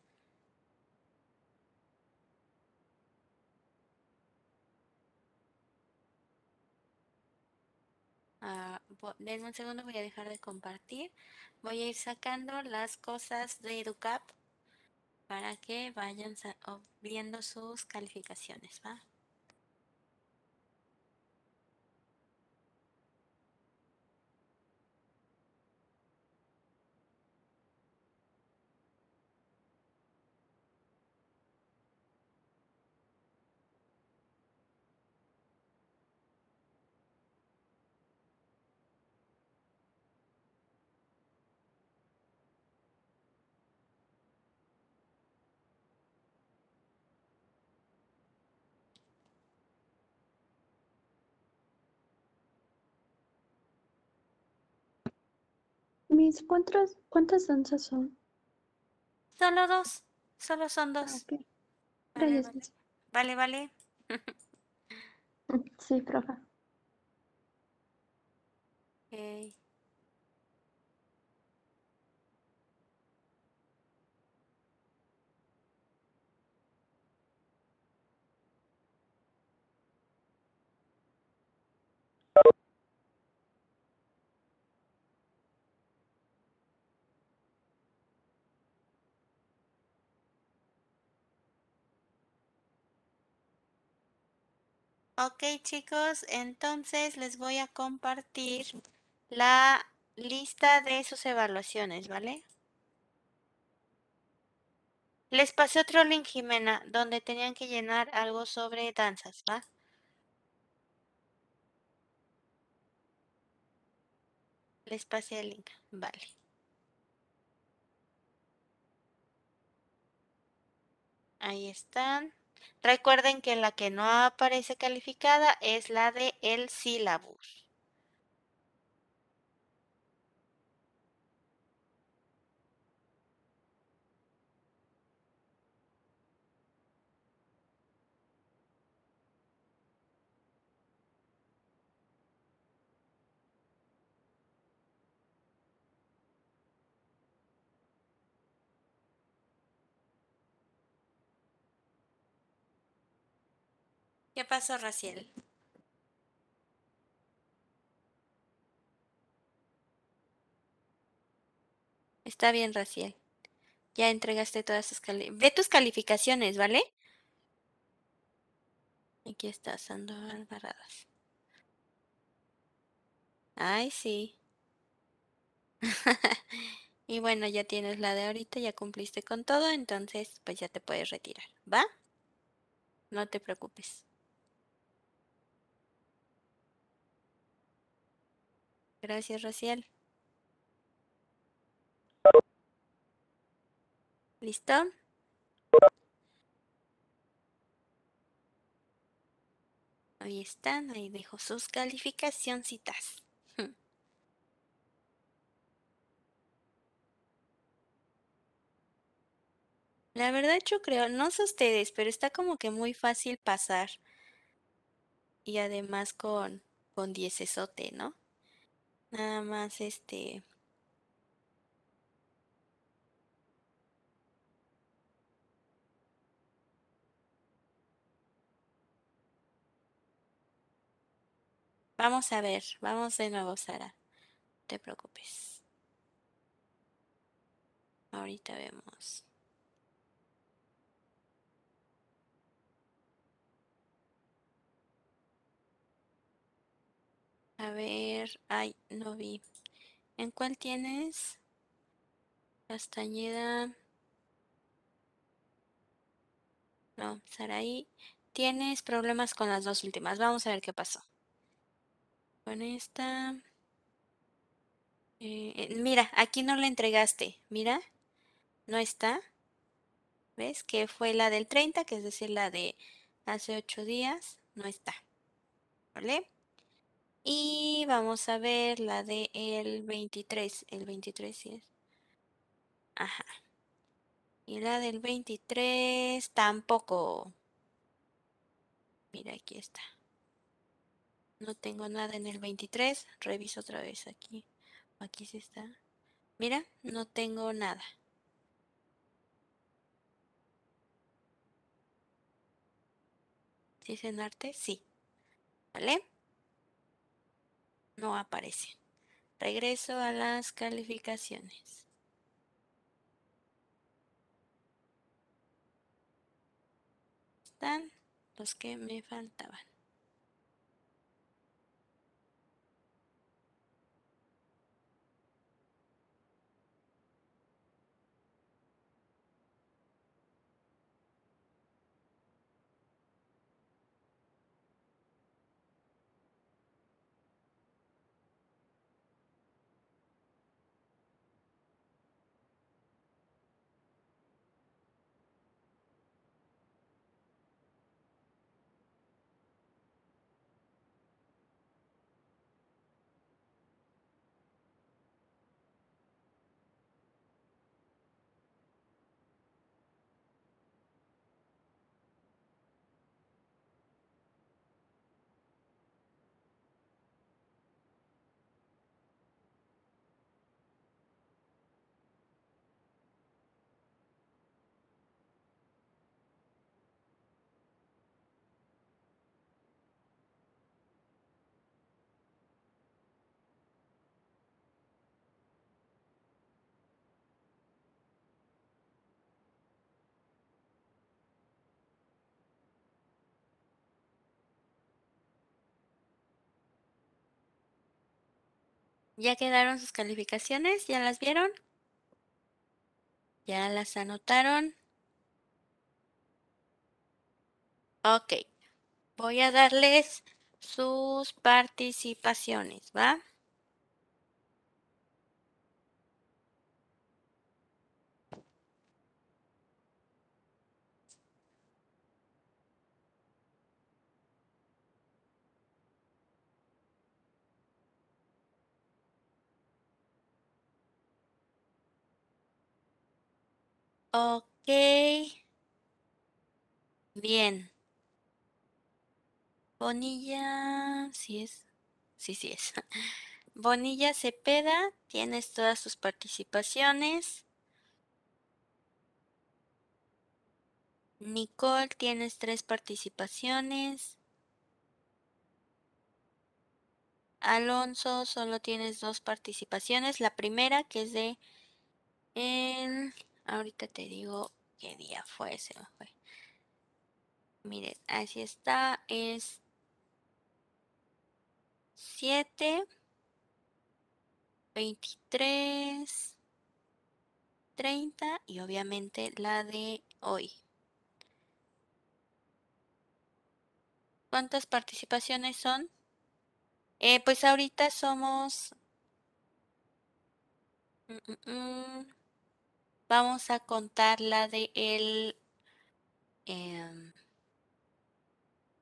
[SPEAKER 1] Ah, denme un segundo, voy a dejar de compartir. Voy a ir sacando las cosas de EduCap para que vayan viendo sus calificaciones, ¿va?
[SPEAKER 2] Mis, ¿cuántas, cuántas danzas son?
[SPEAKER 1] Solo dos, solo son
[SPEAKER 2] Ah,
[SPEAKER 1] dos.
[SPEAKER 2] ok.
[SPEAKER 1] Vale,
[SPEAKER 2] Gracias,
[SPEAKER 1] vale.
[SPEAKER 2] Miss.
[SPEAKER 1] Vale, vale. <laughs>
[SPEAKER 2] Sí, profe.
[SPEAKER 1] Ok chicos, entonces les voy a compartir la lista de sus evaluaciones, ¿vale? Les pasé otro link, Jimena, donde tenían que llenar algo sobre danzas, ¿va? Les pasé el link, vale. Ahí están. Recuerden que la que no aparece calificada es la de el sílabus. ¿Qué pasó, Raciel? Está bien, Raciel. Ya entregaste todas tus calificaciones. Ve tus calificaciones, ¿vale? Aquí está Sandoval Barradas. Ay, sí. <laughs> y bueno, ya tienes la de ahorita, ya cumpliste con todo, entonces pues ya te puedes retirar, ¿va? No te preocupes. Gracias, Raciel. ¿Listo? Ahí están, ahí dejo sus calificacioncitas. La verdad yo creo, no sé ustedes, pero está como que muy fácil pasar. Y además con, con diecesote, ¿no? Nada más este... Vamos a ver, vamos de nuevo, Sara. No te preocupes. Ahorita vemos. A ver, ay, no vi. ¿En cuál tienes? Castañeda. No, Saraí. Tienes problemas con las dos últimas. Vamos a ver qué pasó. Con esta. Eh, eh, mira, aquí no la entregaste. Mira, no está. ¿Ves? Que fue la del 30, que es decir, la de hace ocho días. No está. ¿vale? Y vamos a ver la de el 23. El 23 sí es. Ajá. Y la del 23 tampoco. Mira, aquí está. No tengo nada en el 23. Reviso otra vez aquí. Aquí sí está. Mira, no tengo nada. ¿Sí es en arte? Sí. ¿Vale? No aparece. Regreso a las calificaciones. Están los que me faltaban. ¿Ya quedaron sus calificaciones? ¿Ya las vieron? ¿Ya las anotaron? Ok. Voy a darles sus participaciones, ¿va? Ok. Bien. Bonilla, sí es. Sí, sí es. <laughs> Bonilla Cepeda, tienes todas sus participaciones. Nicole, tienes tres participaciones. Alonso, solo tienes dos participaciones. La primera, que es de... El... Ahorita te digo qué día fue, se me fue. Miren, así está, es 7, 23, 30 y obviamente la de hoy. ¿Cuántas participaciones son? Eh, pues ahorita somos... Mm, mm, mm. Vamos a contar la de el... em,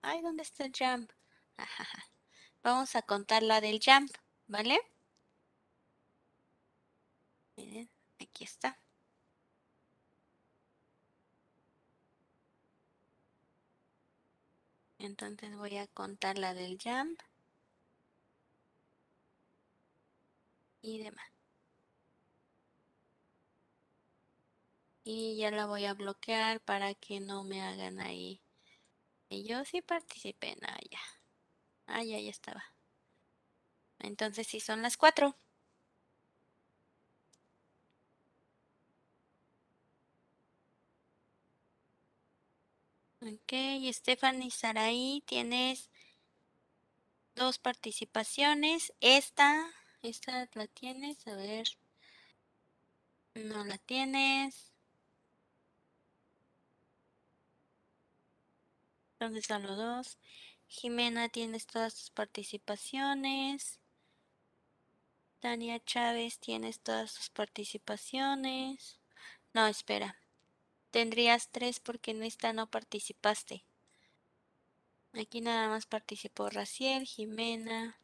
[SPEAKER 1] Ay, ¿dónde está el jump? <laughs> Vamos a contar la del jump, ¿vale? Miren, aquí está. Entonces voy a contar la del jump. Y demás. Y ya la voy a bloquear para que no me hagan ahí. Y yo sí participé ah, ya. Ah, ya, ya estaba. Entonces sí son las cuatro. Ok, Stephanie Saraí, tienes dos participaciones. Esta, esta la tienes, a ver. No la tienes. Entonces solo dos. Jimena, tienes todas tus participaciones. Tania Chávez, tienes todas tus participaciones. No, espera. Tendrías tres porque en esta no participaste. Aquí nada más participó Raciel, Jimena.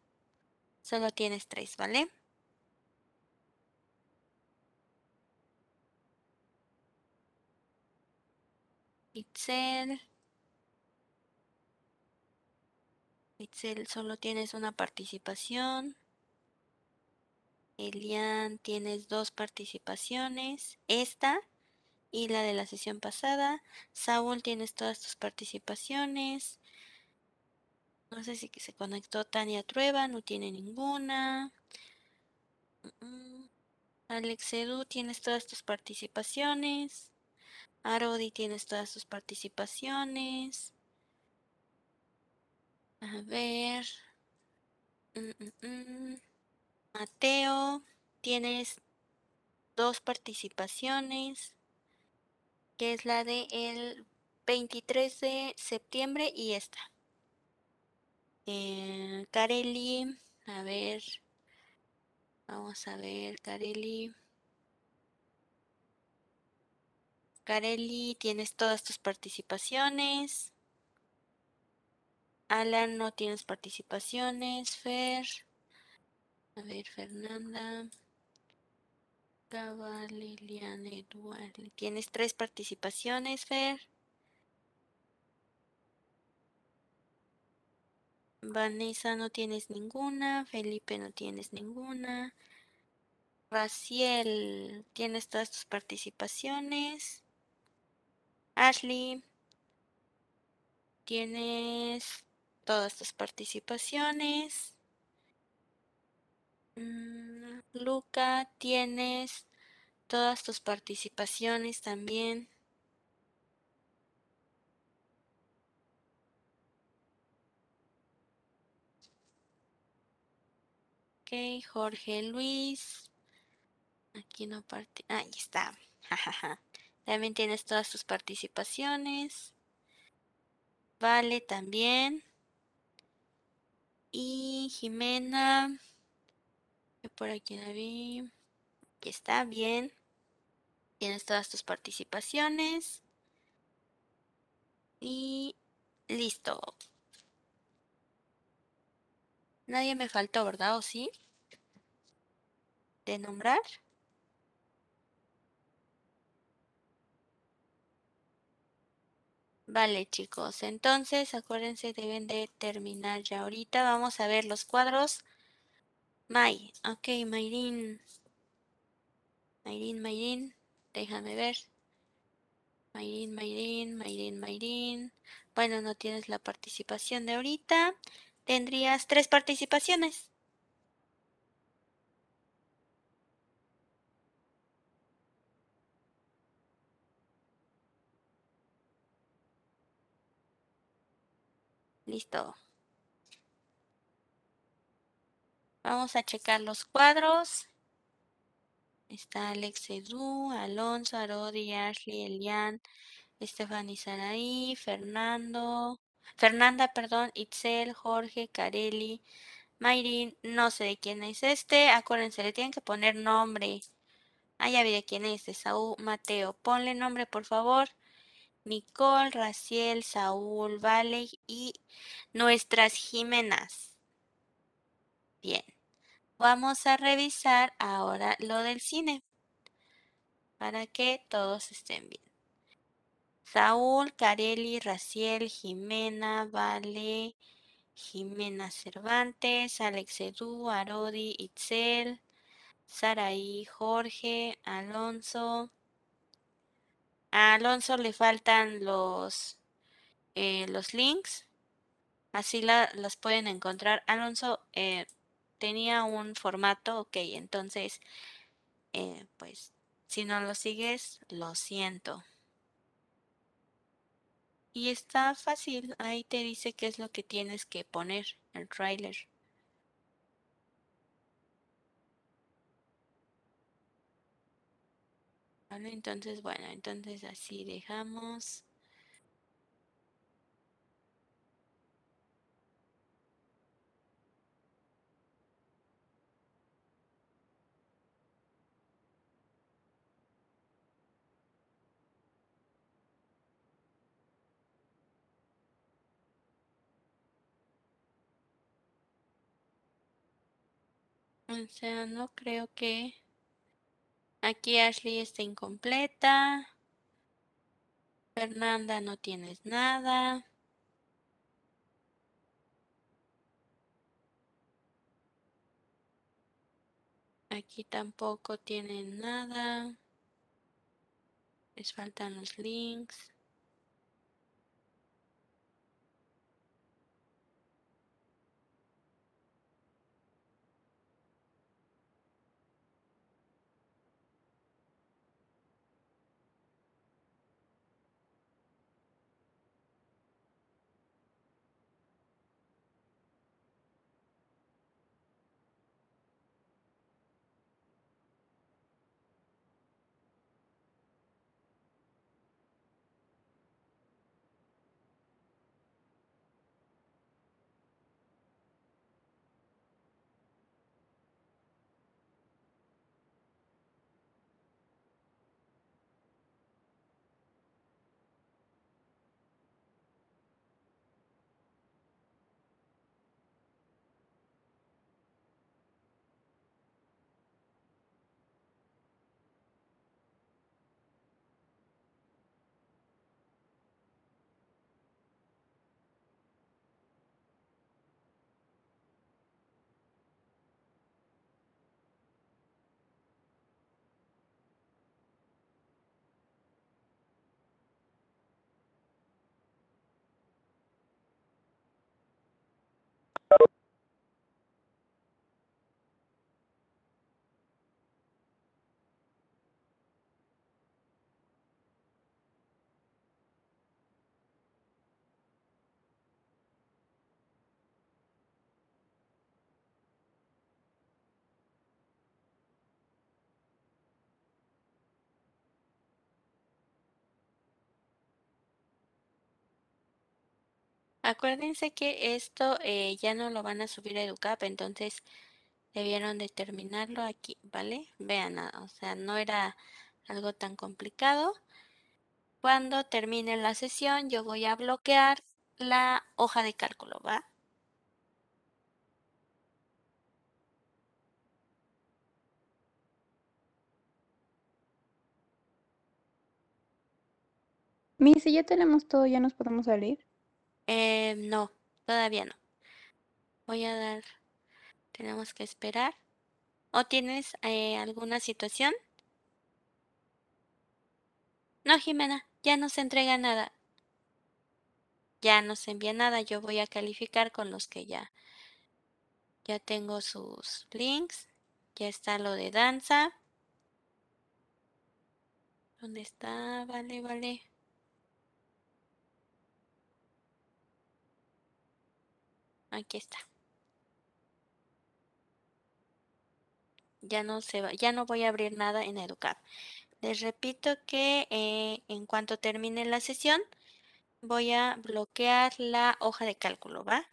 [SPEAKER 1] Solo tienes tres, ¿vale? Itzel. Itzel, solo tienes una participación. Elian, tienes dos participaciones. Esta y la de la sesión pasada. Saúl, tienes todas tus participaciones. No sé si se conectó Tania Trueba, no tiene ninguna. Alex Edu, tienes todas tus participaciones. Arodi, tienes todas tus participaciones. A ver. Mateo, tienes dos participaciones, que es la de el 23 de septiembre y esta. Eh, Kareli, a ver, vamos a ver, Kareli. Kareli, tienes todas tus participaciones. Alan, no tienes participaciones. Fer. A ver, Fernanda. Gaba, Liliana, Eduardo. Tienes tres participaciones, Fer. Vanessa no tienes ninguna. Felipe no tienes ninguna. Raciel, tienes todas tus participaciones. Ashley, tienes todas tus participaciones. Mm, Luca, tienes todas tus participaciones también. Ok, Jorge Luis. Aquí no parte. Ahí está. <laughs> También tienes todas tus participaciones. Vale, también. Y Jimena. Por aquí la vi. Aquí está, bien. Tienes todas tus participaciones. Y listo. Nadie me faltó, ¿verdad? ¿O sí? ¿De nombrar? Vale, chicos. Entonces, acuérdense, deben de terminar ya ahorita. Vamos a ver los cuadros. May. Ok, Mayrin. Mayrin, Mayrin. Déjame ver. Mayrin, Mayrin, Mayrin, Mayrin. Bueno, no tienes la participación de ahorita. Tendrías tres participaciones. Listo. Vamos a checar los cuadros. Está Alex Edu, Alonso, Arodi, Ashley, Elian, Estefany Saraí, Fernando, Fernanda, perdón, Itzel, Jorge, Carelli, Mayrin, no sé de quién es este. Acuérdense, le tienen que poner nombre. Ah, ya vi de quién es, de Saúl Mateo. Ponle nombre, por favor. Nicole, Raciel, Saúl, Vale y nuestras Jimenas. Bien. Vamos a revisar ahora lo del cine para que todos estén bien. Saúl, Carelli, Raciel, Jimena, Vale, Jimena Cervantes, Alex Edu, Arodi, Itzel, Saraí, Jorge, Alonso. A Alonso le faltan los, eh, los links. Así la, las pueden encontrar. Alonso eh, tenía un formato, ok, entonces, eh, pues, si no lo sigues, lo siento. Y está fácil, ahí te dice qué es lo que tienes que poner, el trailer. Entonces, bueno, entonces así dejamos. O sea, no creo que aquí Ashley está incompleta. Fernanda, no tienes nada. Aquí tampoco tienen nada. Les faltan los links. Acuérdense que esto eh, ya no lo van a subir a EduCap, entonces debieron de terminarlo aquí, ¿vale? Vean, ah, o sea, no era algo tan complicado. Cuando termine la sesión, yo voy a bloquear la hoja de cálculo, ¿va?
[SPEAKER 3] Mi, si ya tenemos todo, ya nos podemos salir.
[SPEAKER 1] Eh, no, todavía no. Voy a dar, tenemos que esperar. ¿O tienes eh, alguna situación? No, Jimena, ya no se entrega nada. Ya no se envía nada. Yo voy a calificar con los que ya. Ya tengo sus links. Ya está lo de danza. ¿Dónde está? Vale, vale. Aquí está. Ya no se va, ya no voy a abrir nada en Educar. Les repito que eh, en cuanto termine la sesión, voy a bloquear la hoja de cálculo, ¿va?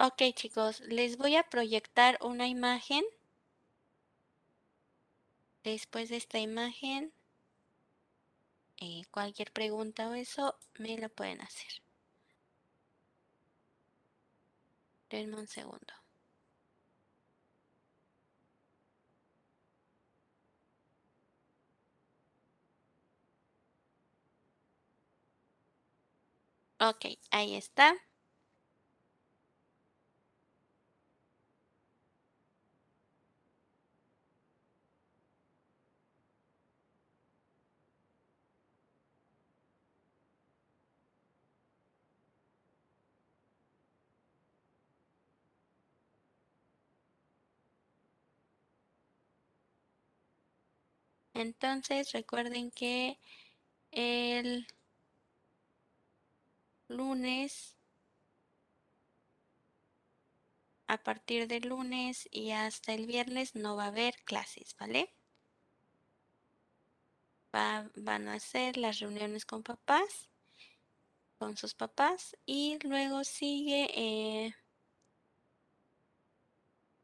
[SPEAKER 1] Ok chicos, les voy a proyectar una imagen. Después de esta imagen, eh, cualquier pregunta o eso, me lo pueden hacer. Denme un segundo. Ok, ahí está. Entonces recuerden que el lunes, a partir del lunes y hasta el viernes no va a haber clases, ¿vale? van a hacer las reuniones con papás con sus papás y luego sigue eh,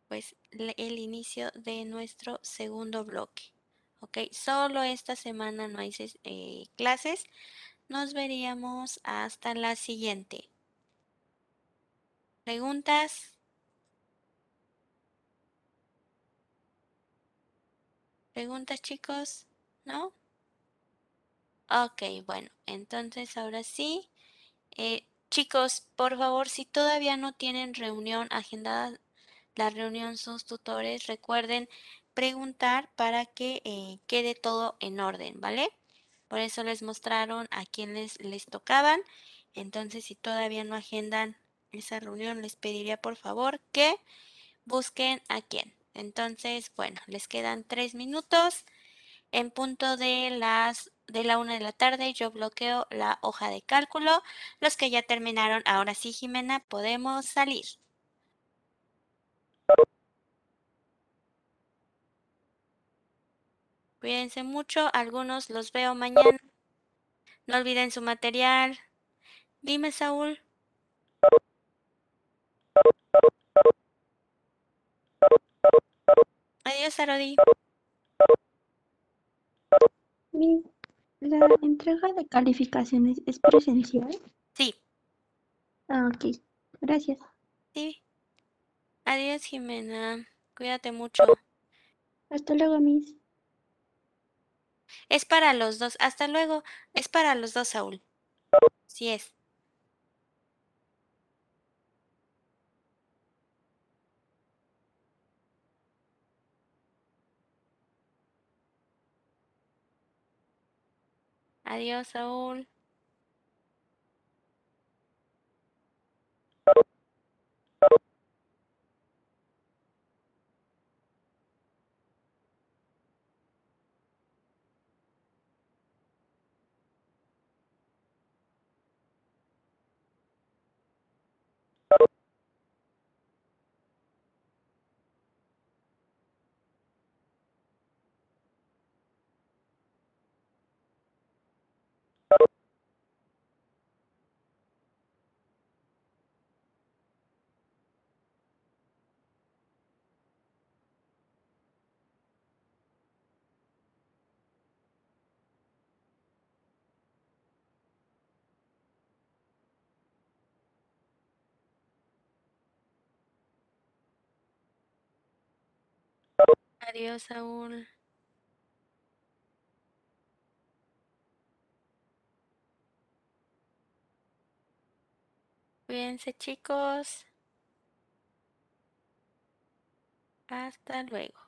[SPEAKER 1] pues el inicio de nuestro segundo bloque. Ok, solo esta semana no hay eh, clases. Nos veríamos hasta la siguiente. ¿Preguntas? ¿Preguntas chicos? ¿No? Ok, bueno, entonces ahora sí. Eh, chicos, por favor, si todavía no tienen reunión agendada, la reunión sus tutores, recuerden preguntar para que eh, quede todo en orden, ¿vale? Por eso les mostraron a quienes les tocaban. Entonces, si todavía no agendan esa reunión, les pediría por favor que busquen a quién. Entonces, bueno, les quedan tres minutos. En punto de las de la una de la tarde yo bloqueo la hoja de cálculo. Los que ya terminaron, ahora sí, Jimena, podemos salir. Cuídense mucho, algunos los veo mañana. No olviden su material. Dime, Saúl. Adiós, Arodi.
[SPEAKER 2] ¿La entrega de calificaciones es presencial?
[SPEAKER 1] Sí.
[SPEAKER 2] Ah, ok. Gracias.
[SPEAKER 1] Sí. Adiós, Jimena. Cuídate mucho.
[SPEAKER 2] Hasta luego, Miss.
[SPEAKER 1] Es para los dos. Hasta luego. Es para los dos, Saúl. Sí es. Adiós, Saúl. Adiós, Saúl. Cuídense, chicos. Hasta luego.